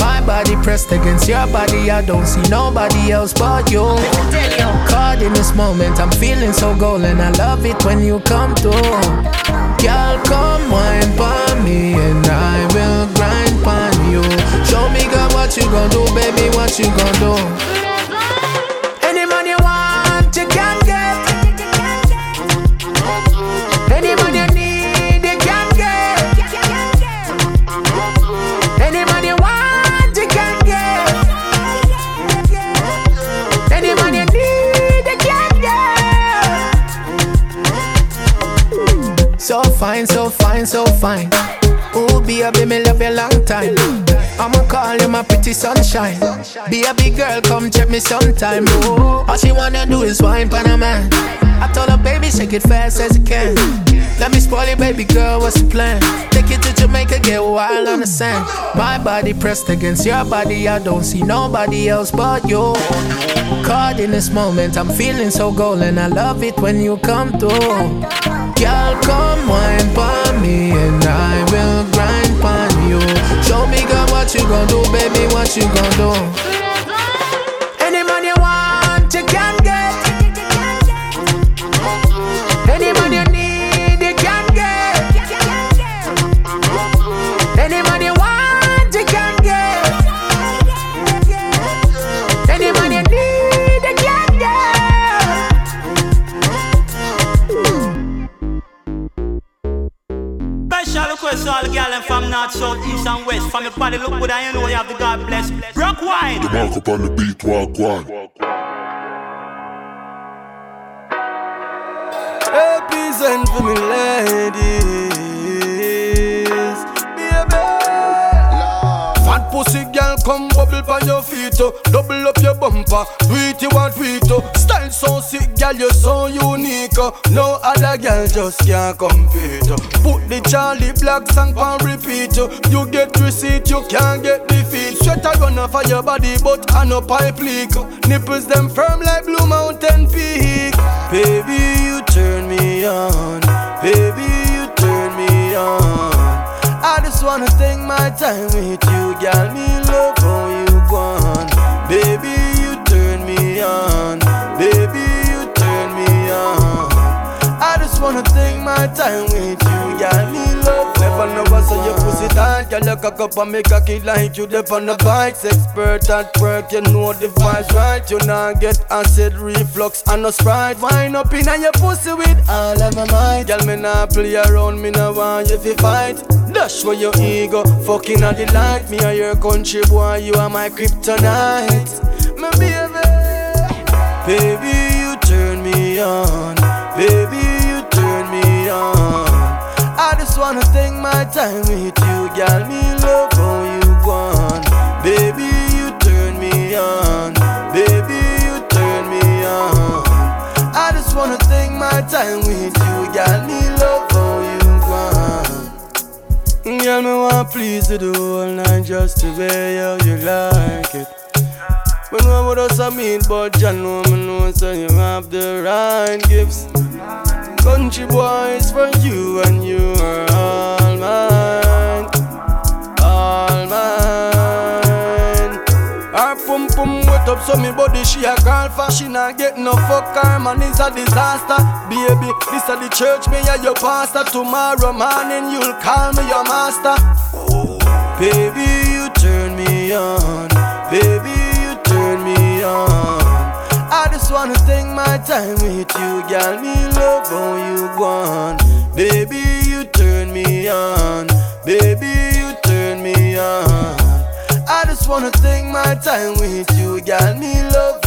My body pressed against your body, I don't see nobody else but you. Caught in this moment, I'm feeling so golden. I love it when you come through. Girl, come wine for me, and I will grind for you. Show me, girl, what you gon' do, baby, what you gon' do. Fine, so fine, so fine. Ooh, baby, me love you long time. I'ma call you my pretty sunshine. Be a big girl, come check me sometime. All she wanna do is wine pan a man. I told her, baby, shake it fast as you can. Let me spoil it, baby girl, what's the plan? Take it to Jamaica, get wild on the sand. My body pressed against your body, I don't see nobody else but you. Caught in this moment, I'm feeling so golden. I love it when you come through. Girl, come wine for me, and I will grind for you. Show me, girl, what you gon' do, baby, what you gon' do. Request all the from north, south, east, and west. From your body, look good, and you know you have the God bless. Rock wide. The mark up on the beat, walk one. Represent for me, ladies. Come bubble on your feet, oh. double up your bumper, do you want it, oh. Style so sick, girl, you're so unique, oh. no other girl just can't compete. Oh. Put the Charly Black song on repeat, oh. you get receipt, you can't get defeat. Sweater gonna for your body, but I no pipe leak. Oh. Nipples them firm like Blue Mountain Peak. Baby, you turn me on, baby, you turn me on. I just wanna take my time with you, girl. Me love wanna take my time with you, girl. Me love. Never know what's on your pussy tight, girl. You cock up and make a kid like you. Dip on the bikes, expert at work. You know the vibes right. You not get acid reflux and no sprite. Wind up in your pussy with all of my might, girl. Me not play around. Me not want you to fight. Dash for your ego, fucking a delight. Me a your country boy, you are my kryptonite. My baby, baby, you turn me on. Baby, on. I just wanna take my time with you, girl. Me love how you gone. Baby, you turn me on. Baby, you turn me on. I just wanna take my time with you, girl. Me love how you gone. Girl, me want please you the whole night just to way how you like it. When one would us I mean, but you know me know so you have the right gifts. Country boys for you and you are all mine, all mine. Her pum pum wet up so me body she a girl she not get no fuck her man is a disaster. Baby, this a the church me a your pastor. Tomorrow morning you'll call me your master. Baby, you turn me on, baby, I just wanna take my time with you, girl. Me love how you gone. Baby, you turn me on. Baby, you turn me on. I just wanna take my time with you, girl. Me love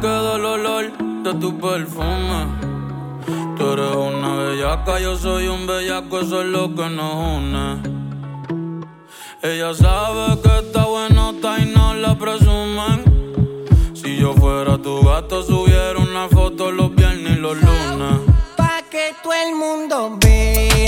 queda el olor de tu perfume. Tú eres una bellaca, yo soy un bellaco, eso es lo que nos une. Ella sabe que está buenota y no la presumen. Si yo fuera tu gato, subiera una foto los viernes y los lunes. Pa' que todo el mundo vea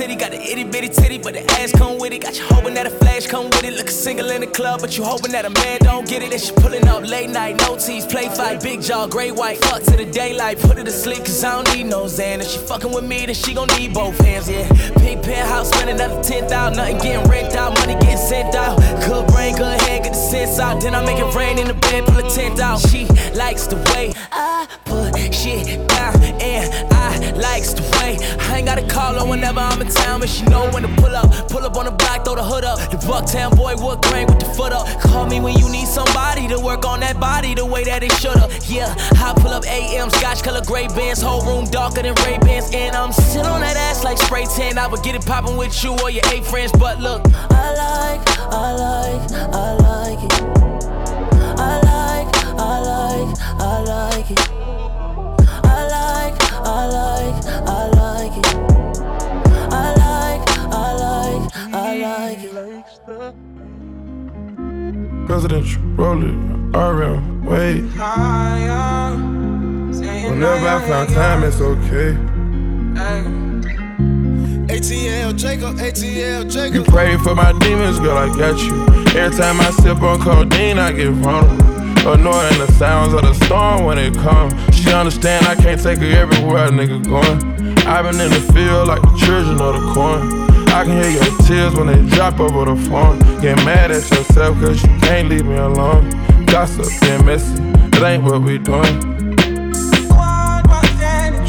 city, got the itty bitty titty, but the ass come with it. Got you hoping that a flash come with it. Looking single in the club, but you hoping that a man don't get it. And she pulling up late night, no tease, play fight, big jaw, gray white, fuck to the daylight, put her to sleep, cause I don't need no Xan. If she fucking with me, then she gon' need both hands, yeah. Pink penthouse, spend another 10,000, nothing getting rent out, money getting sent out. Good brain, good head, get the sense out. Then I make it rain in the bed, pull a tent out. She likes the way I put shit down, and likes the way I ain't gotta call her whenever I'm in town, but she know when to pull up. Pull up on the block, throw the hood up. The Bucktown boy, wood grain with the foot up. Call me when you need somebody to work on that body the way that it shoulda. Yeah, I pull up AM, scotch color gray bands, whole room darker than Ray Bans, and I'm sitting on that ass like spray tan. I would get it poppin' with you or your eight friends, but look, I like, I like, I like it. I like, I like, I like it. I like, I like, I like it. I like, I like, I like it. Presidential, roll it, RM, wait. Whenever I found time, it's okay. ATL Jacob, ATL Jacob. You Jacob. pray for my demons, girl, I got you. Every time I sip on codeine, I get vulnerable. Annoying the sounds of the storm when it comes. She understand I can't take her everywhere a nigga going. I've been in the field like the children of the corn. I can hear your tears when they drop over the phone. Get mad at yourself cause you can't leave me alone. Gossip and messy, it ain't what we doing.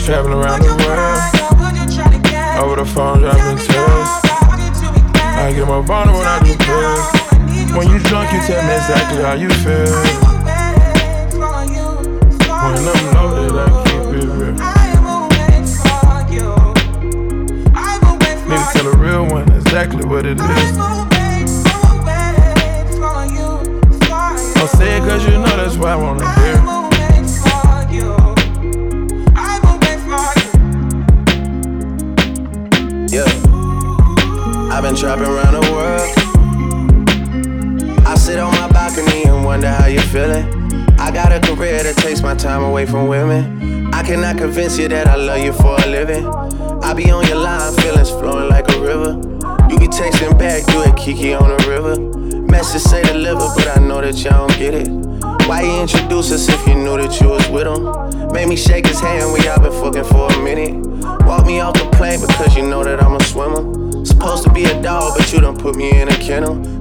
Traveling around the world. Over the phone, dropping tears. I get more vulnerable when I do pills. When you drunk, you tell me exactly how you feel. When I'm loaded, I keep it real. Need to tell a real one exactly what it is. Don't say it cause you know that's why I wanna hear. Yeah. I've been trapping around Got a career that takes my time away from women. I cannot convince you that I love you for a living. I be on your line, feelings flowing like a river. You be texting back, you and Kiki on the river. Message say deliver, but I know that y'all don't get it. Why you introduce us if you knew that you was with him? Made me shake his hand we y'all been fucking for a minute. Walk me off the plane because you know that I'm a swimmer. Supposed to be a dog, but you done put me in a kennel.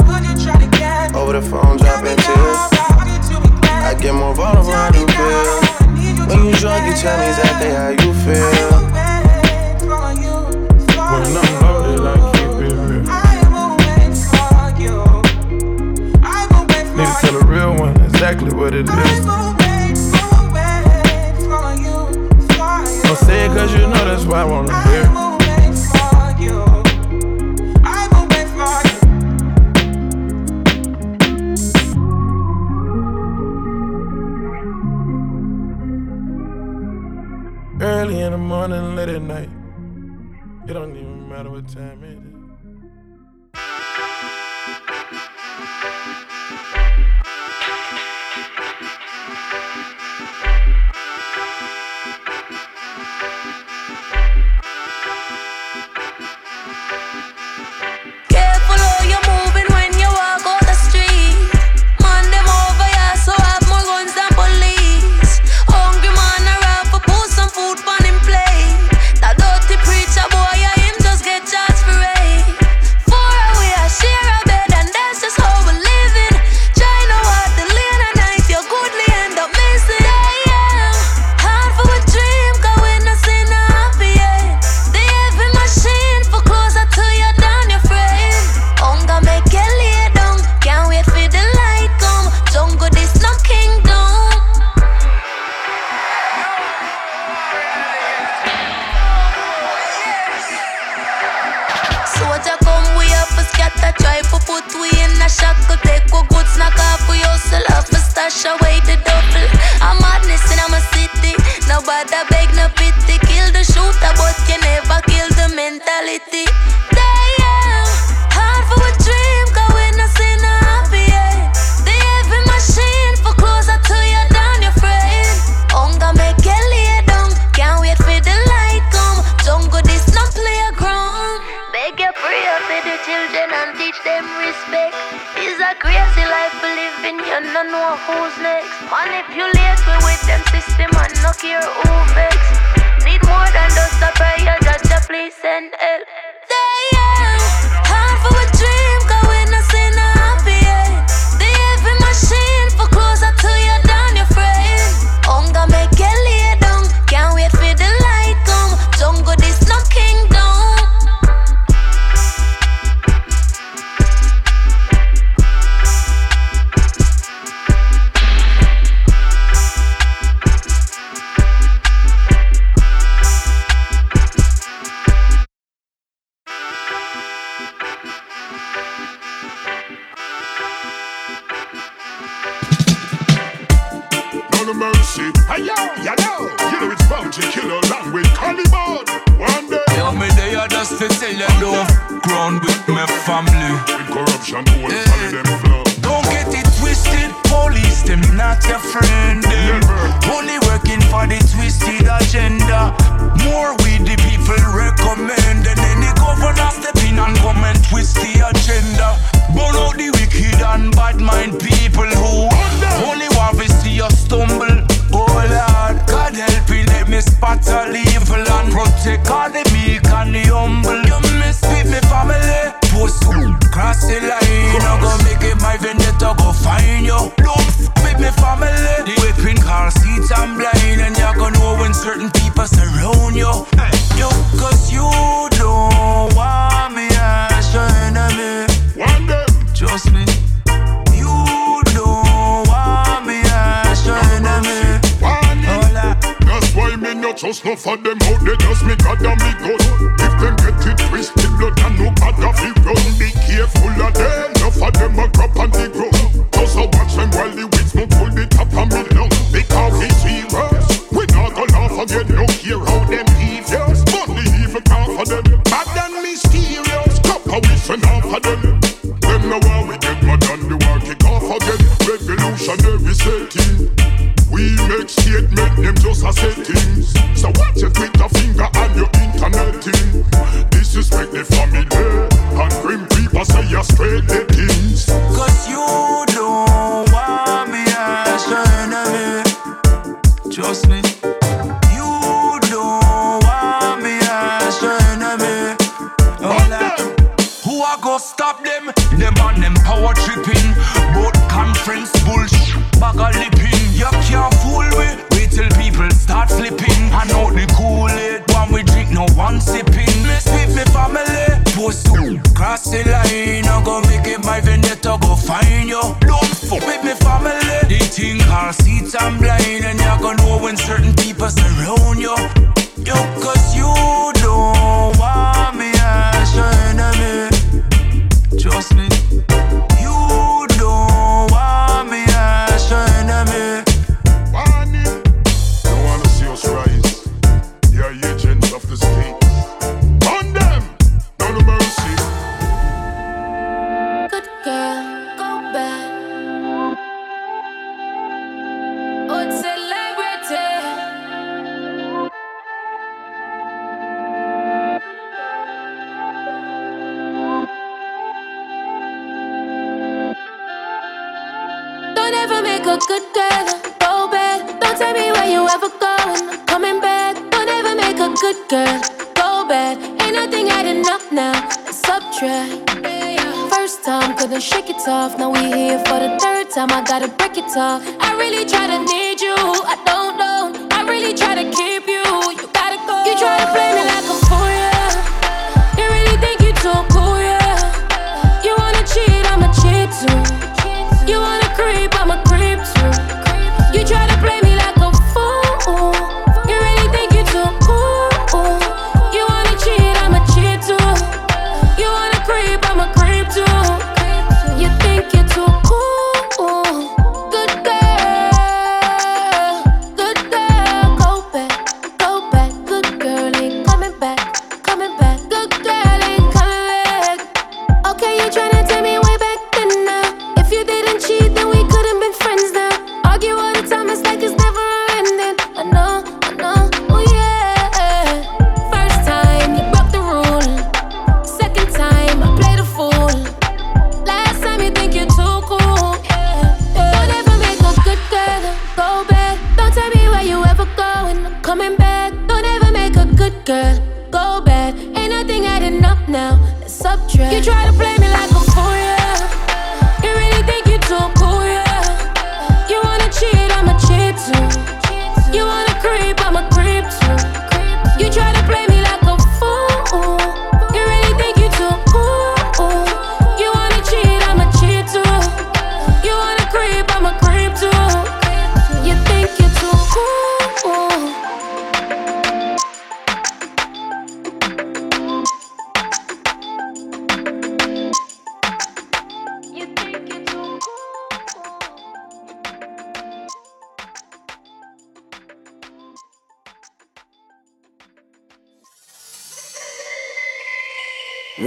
Over the phone, dropping tears. I get more vulnerable, I do feel. When you drunk, you tell me exactly how you feel. When I'm loaded, I keep it real. Need to tell a real one exactly what it is. Don't say it cause you know that's why I wanna hear. In the morning, late at night. It don't even matter what time it is. I beg no pity. Kill the shooter, but you never kill the mentality. Damn, hard for a we not seen a happy end. The heavy machine for closer to you than your friend. Hunger make can't wait for the light come. This no. Beg your prayer for the children and teach them respect. It's a crazy life living, you know who's next. Manipulate me with them system and no care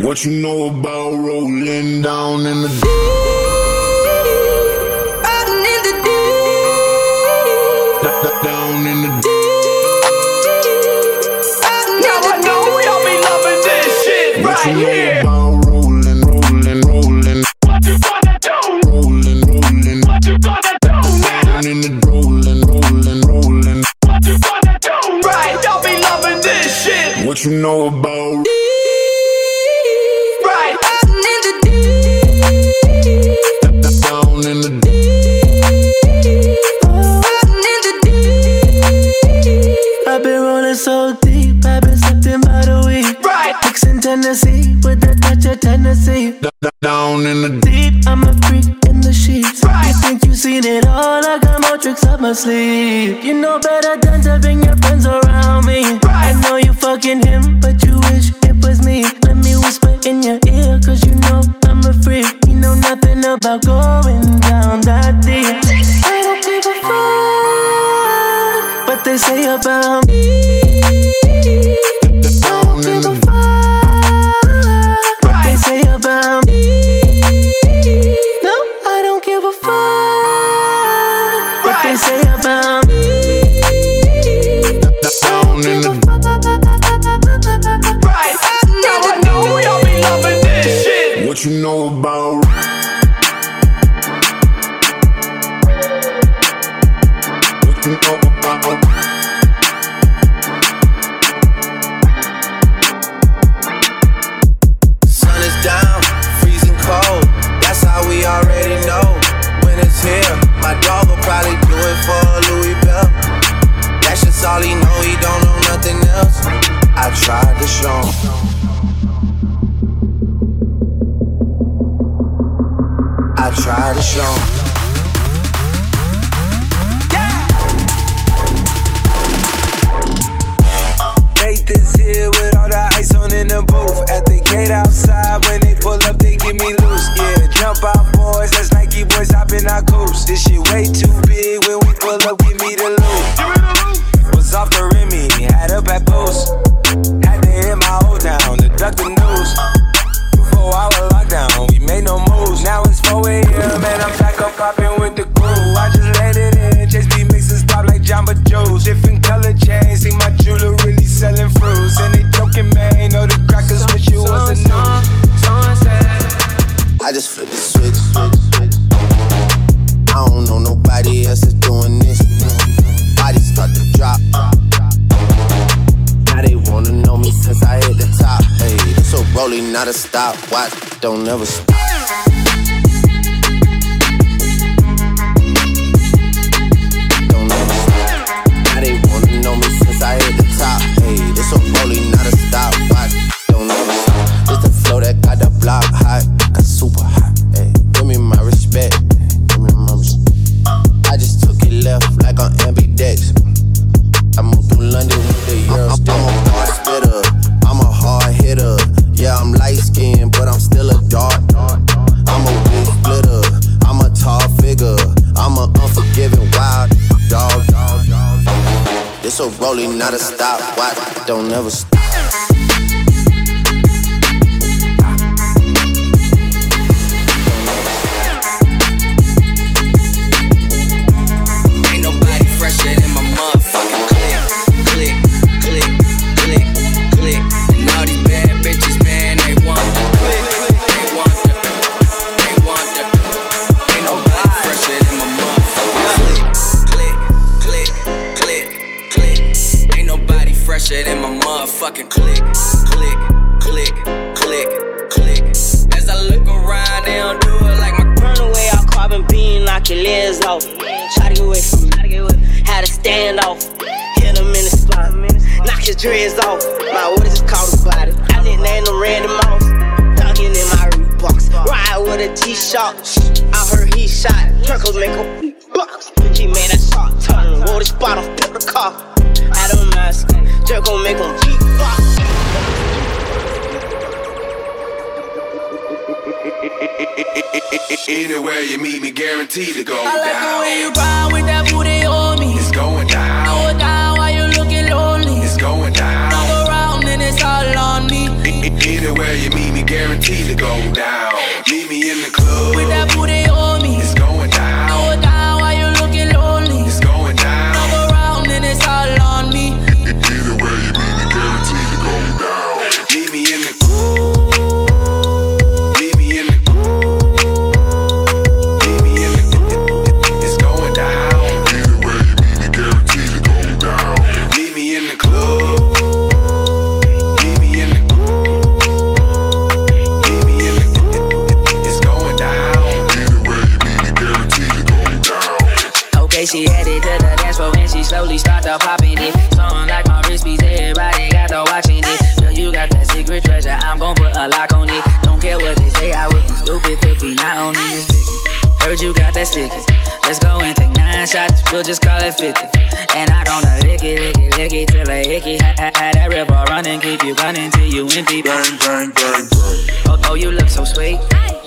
what you know about rolling down in the deep? Riding in the deep. Down in the deep. Right here. About rolling, rolling, rolling. What you gonna do? Rolling, rolling. What you gonna do? Down in the rolling, rolling, rolling. What you gonna do? Right, y'all be loving this shit. What you know about? sleep. You know better than to bring your friends around me. I know you fucking him, but you wish it was me. Let me whisper in your ear, cause you know I'm a freak. You know nothing about gold. never stop. Car. Had a mask. Jerk gon' make him beatbox. Anywhere you meet me, guaranteed to go down. I like down. the way you grind with that booty on me. It's going down. Throw it down while you looking lonely. It's going down. Knock around and it's all on me. Anywhere you meet me, guaranteed to go down. You sticky. Let's go and take nine shots, we'll just call it 50. And I gonna lick it, lick it, lick it till I hickey. Ha- ha- Had that river running, keep you running till you empty. Bang, bang, bang, Oh, oh, you look so sweet.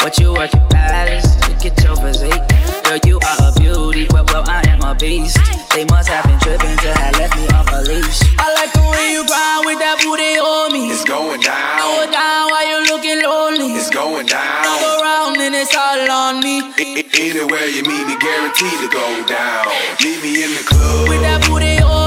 What you work your palace? Look at your physique. Girl, you are a beauty. Well, well, I am a beast. They must have been tripping to have left me off a leash. I like the way you grind with that booty on me. It's going down. it down while you looking lonely. It's going down. And it's all on me. Anywhere you meet me, guaranteed to go down. Meet me in the club. With that booty on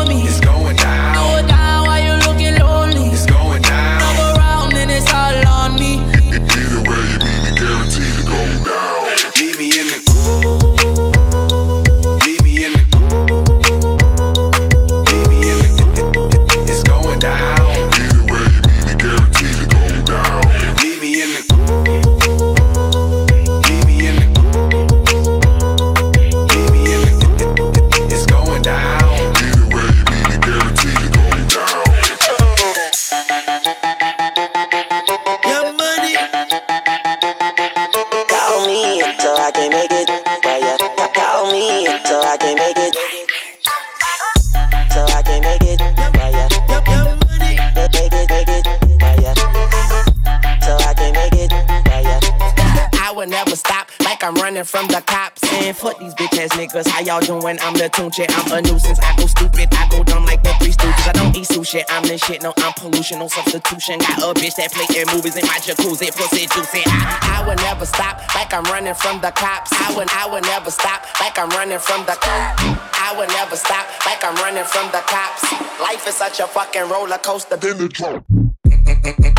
make it. Yeah, yeah. Call me until I can make it. Till I can make it. Yeah, yeah. Make it, make it. Yeah, yeah. Till I can make it. Yeah, yeah. I will never stop like I'm running from the cops. And fuck these bitch ass niggas. How y'all doing? I'm the tunche. I'm a nuisance. I go stupid. I go dumb like the three stooges. I don't eat sushi. I'm the shit. No, I'm pollution. No substitution. Got a bitch that play in movies in my jacuzzi. Pussy juicy. I, I will never stop like I'm running from the cops. I would, I would never stop like I'm running from the cops. I would never stop like I'm running from the cops. Life is such a fucking roller coaster. Then the drop.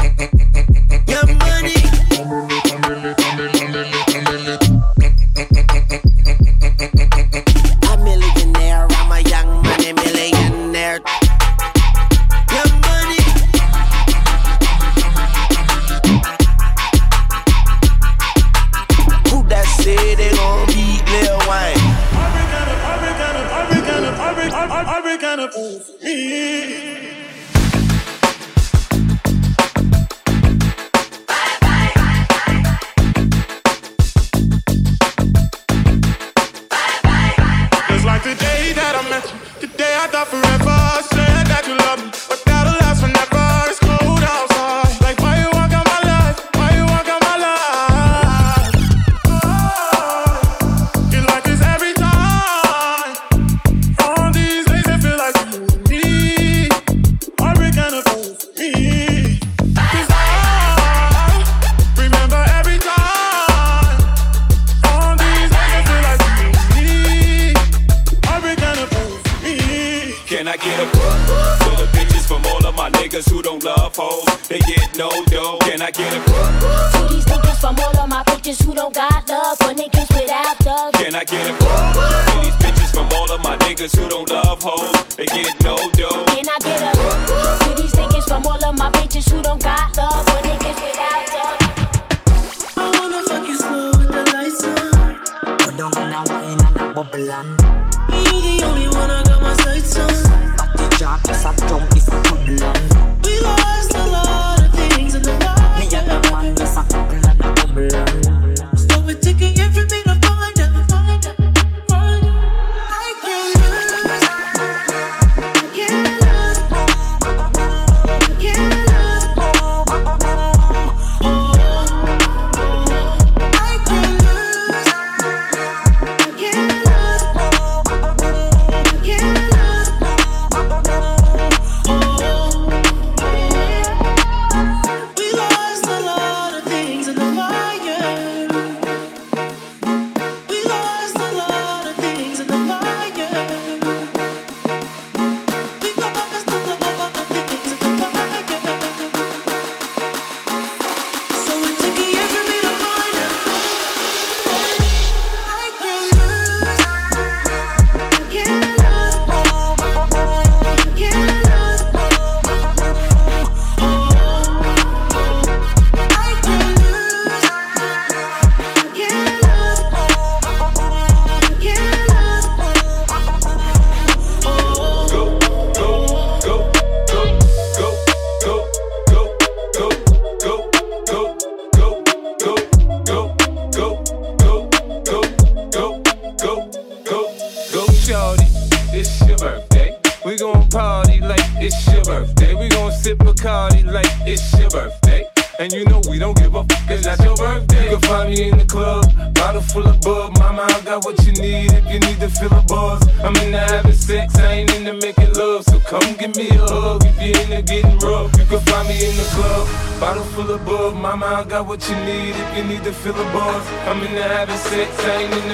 feel the buzz. I'm in the habit, sex, I ain't in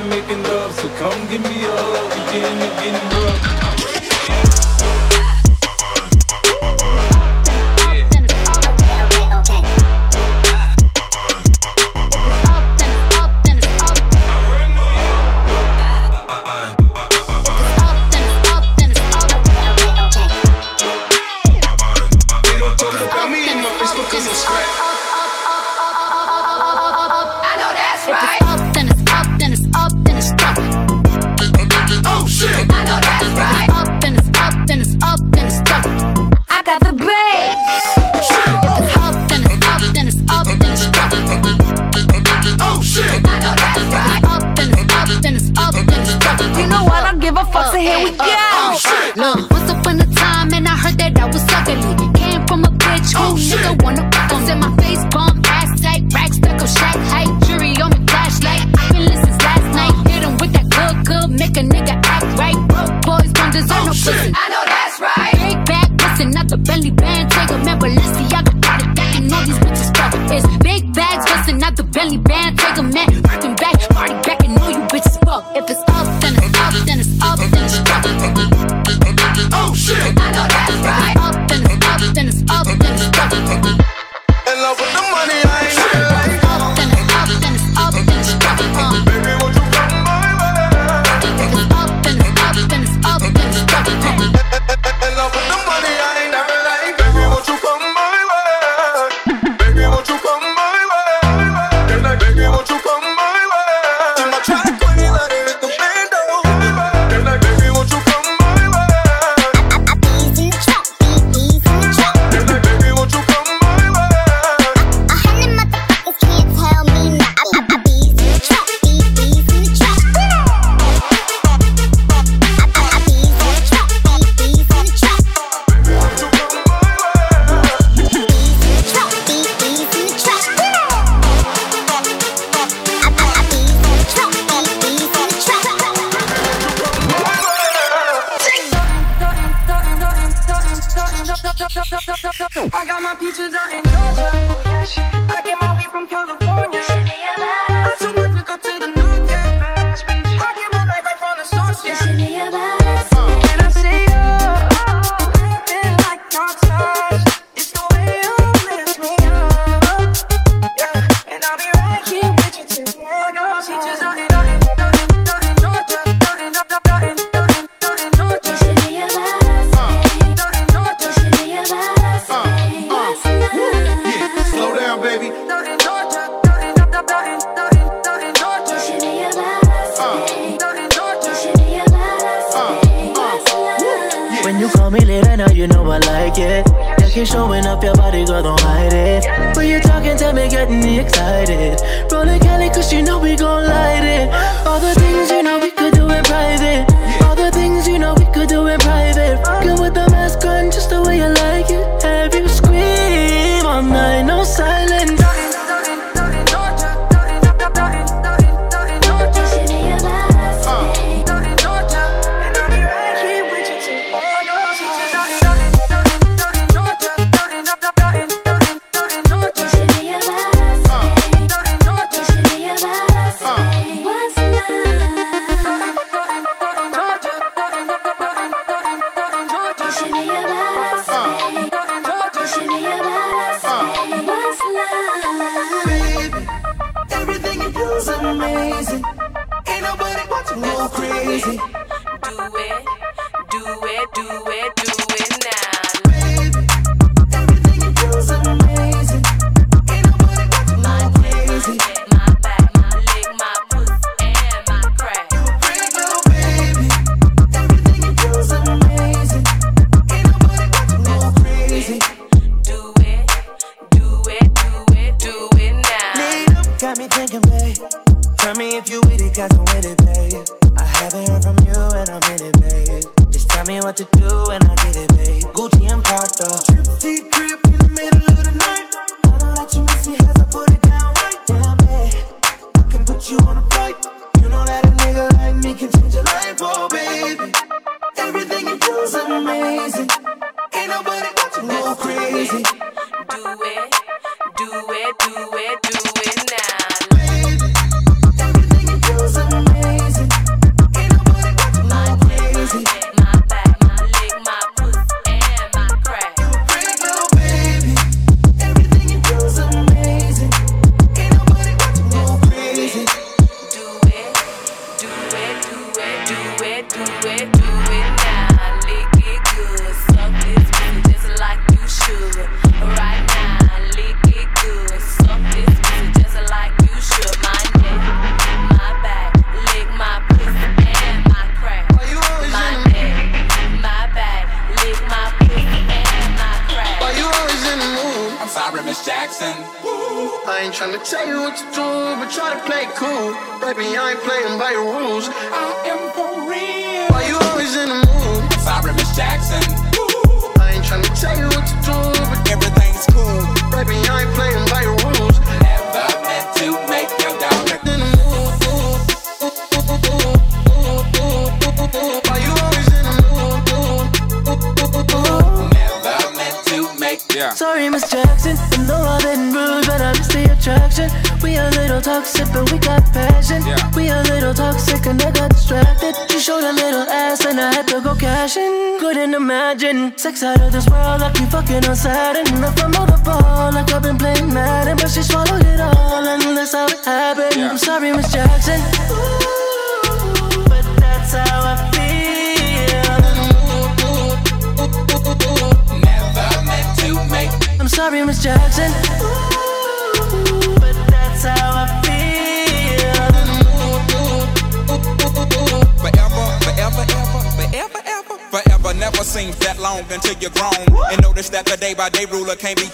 on me.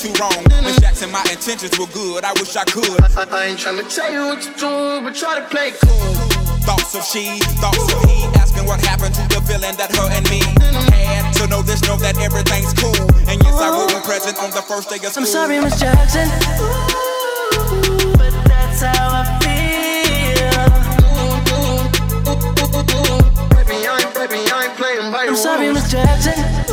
you wrong. Miss Jackson, my intentions were good. I wish I could. I, I, I ain't trying to tell you what to do, but try to play cool. Thoughts of she, thoughts of he, asking what happened to the feeling that her and me had. To know this, know that everything's cool. And yes, I will be present on the first day of school. I'm sorry, Miss Jackson. Ooh, but that's how I feel. Baby, I ain't, baby, I ain't playing by I'm sorry, Miss Jackson.